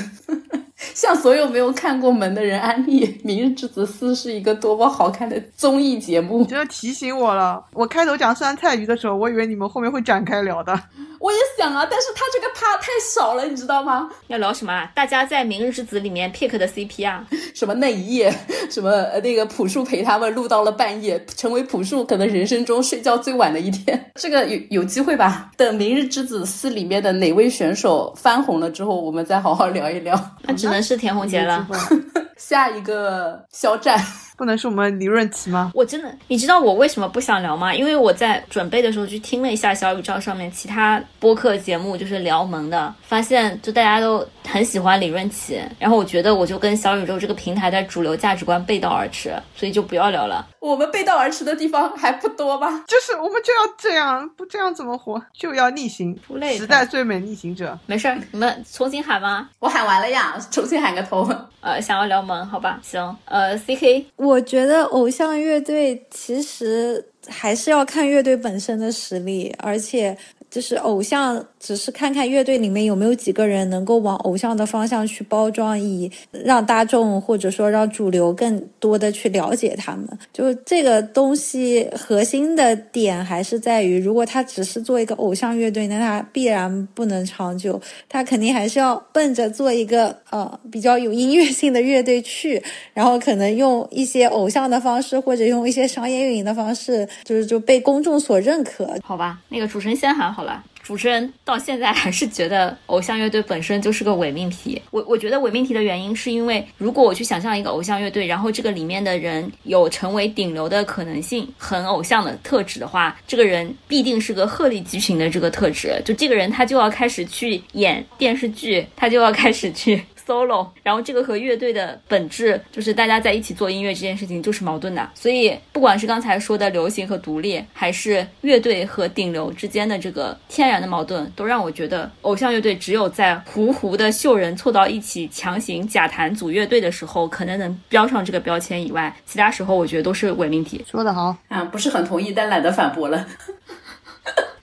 向所有没有看过门的人安利《明日之子四》是一个多么好看的综艺节目。真的提醒我了，我开头讲酸菜鱼的时候，我以为你们后面会展开聊的。我也想啊，但是他这个趴太少了，你知道吗？要聊什么啊？大家在《明日之子》里面 pick 的 CP 啊？什么那一夜，[LAUGHS] 什么那个朴树陪他们录到了半夜，成为朴树可能人生中睡觉最晚的一天。[LAUGHS] 这个有有机会吧？等《明日之子四》里面的哪位选手翻红了之后，我们再好好聊一聊。那只能是田宏杰了。[LAUGHS] 下一个肖战。不能是我们李润琪吗？我真的，你知道我为什么不想聊吗？因为我在准备的时候去听了一下小宇宙上面其他播客节目，就是聊萌的，发现就大家都很喜欢李润琪，然后我觉得我就跟小宇宙这个平台的主流价值观背道而驰，所以就不要聊了。我们背道而驰的地方还不多吧？就是我们就要这样，不这样怎么活？就要逆行，时代最美逆行者。没事儿，你们重新喊吗？我喊完了呀，重新喊个头。呃，想要聊萌，好吧，行。呃，C K。我觉得偶像乐队其实还是要看乐队本身的实力，而且就是偶像。只是看看乐队里面有没有几个人能够往偶像的方向去包装，以让大众或者说让主流更多的去了解他们。就这个东西核心的点还是在于，如果他只是做一个偶像乐队，那他必然不能长久。他肯定还是要奔着做一个呃比较有音乐性的乐队去，然后可能用一些偶像的方式，或者用一些商业运营的方式，就是就被公众所认可。好吧，那个主持人先喊好。主持人到现在还是觉得偶像乐队本身就是个伪命题。我我觉得伪命题的原因是因为，如果我去想象一个偶像乐队，然后这个里面的人有成为顶流的可能性，很偶像的特质的话，这个人必定是个鹤立鸡群的这个特质。就这个人他就要开始去演电视剧，他就要开始去。solo，然后这个和乐队的本质就是大家在一起做音乐这件事情就是矛盾的。所以不管是刚才说的流行和独立，还是乐队和顶流之间的这个天然的矛盾，都让我觉得偶像乐队只有在糊糊的秀人凑到一起强行假弹组乐队的时候，可能能标上这个标签以外，其他时候我觉得都是伪命题。说的好，啊，不是很同意，但懒得反驳了。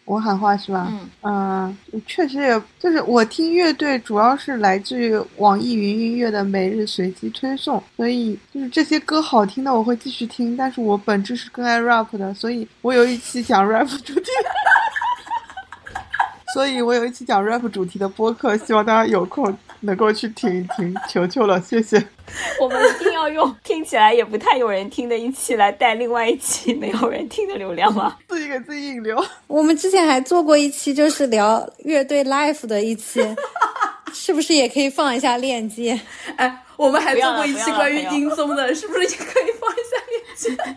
我喊话是吧？嗯呃、确实也就是我听乐队主要是来自于网易云音乐的每日随机推送，所以就是这些歌好听的我会继续听，但是我本质是更爱 rap 的，所以我有一期讲 rap 主题。[LAUGHS] 所以我有一期讲 rap 主题的播客，希望大家有空能够去听一听，求求了，谢谢。[LAUGHS] 我们一定要用 [LAUGHS] 听起来也不太有人听的一期来带另外一期没有人听的流量吗？[LAUGHS] 自己给自己引流。我们之前还做过一期，就是聊乐队 life 的一期，是不是也可以放一下链接？哎，我们还做过一期关于音综的，是不是也可以放一下链接？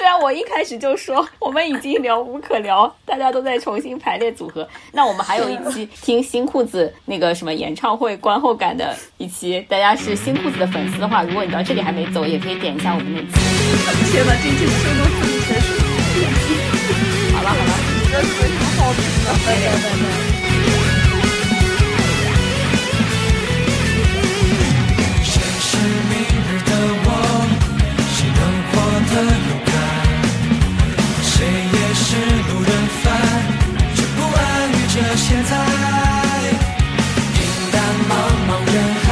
对啊，我一开始就说我们已经聊无可聊，大家都在重新排列组合。那我们还有一期听新裤子那个什么演唱会观后感的一期，大家是新裤子的粉丝的话，如果你到这里还没走，也可以点一下我们那期。天哪，这期的收都自己全是。好了好了，这是什么好听的？对对对对。现在。平淡茫茫人海，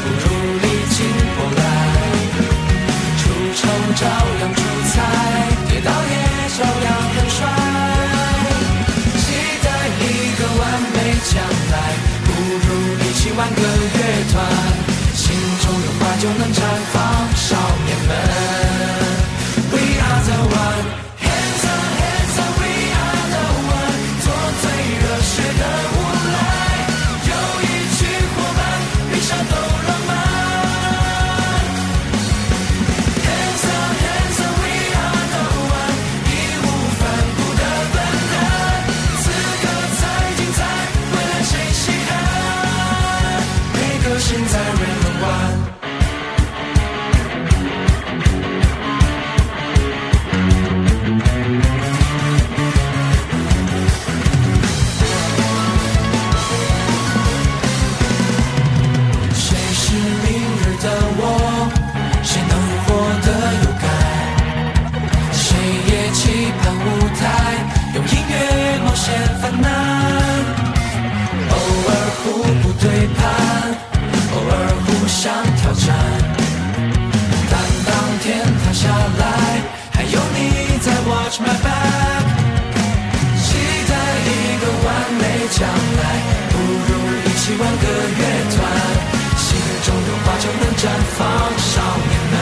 不如历经波澜。出丑照样出彩，跌倒也照样很帅。期待一个完美将来，不如一起玩个乐团。心中有花就能绽放，少年们。将来不如一起玩个乐团心中有花就能绽放少年们。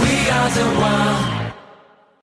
We are the one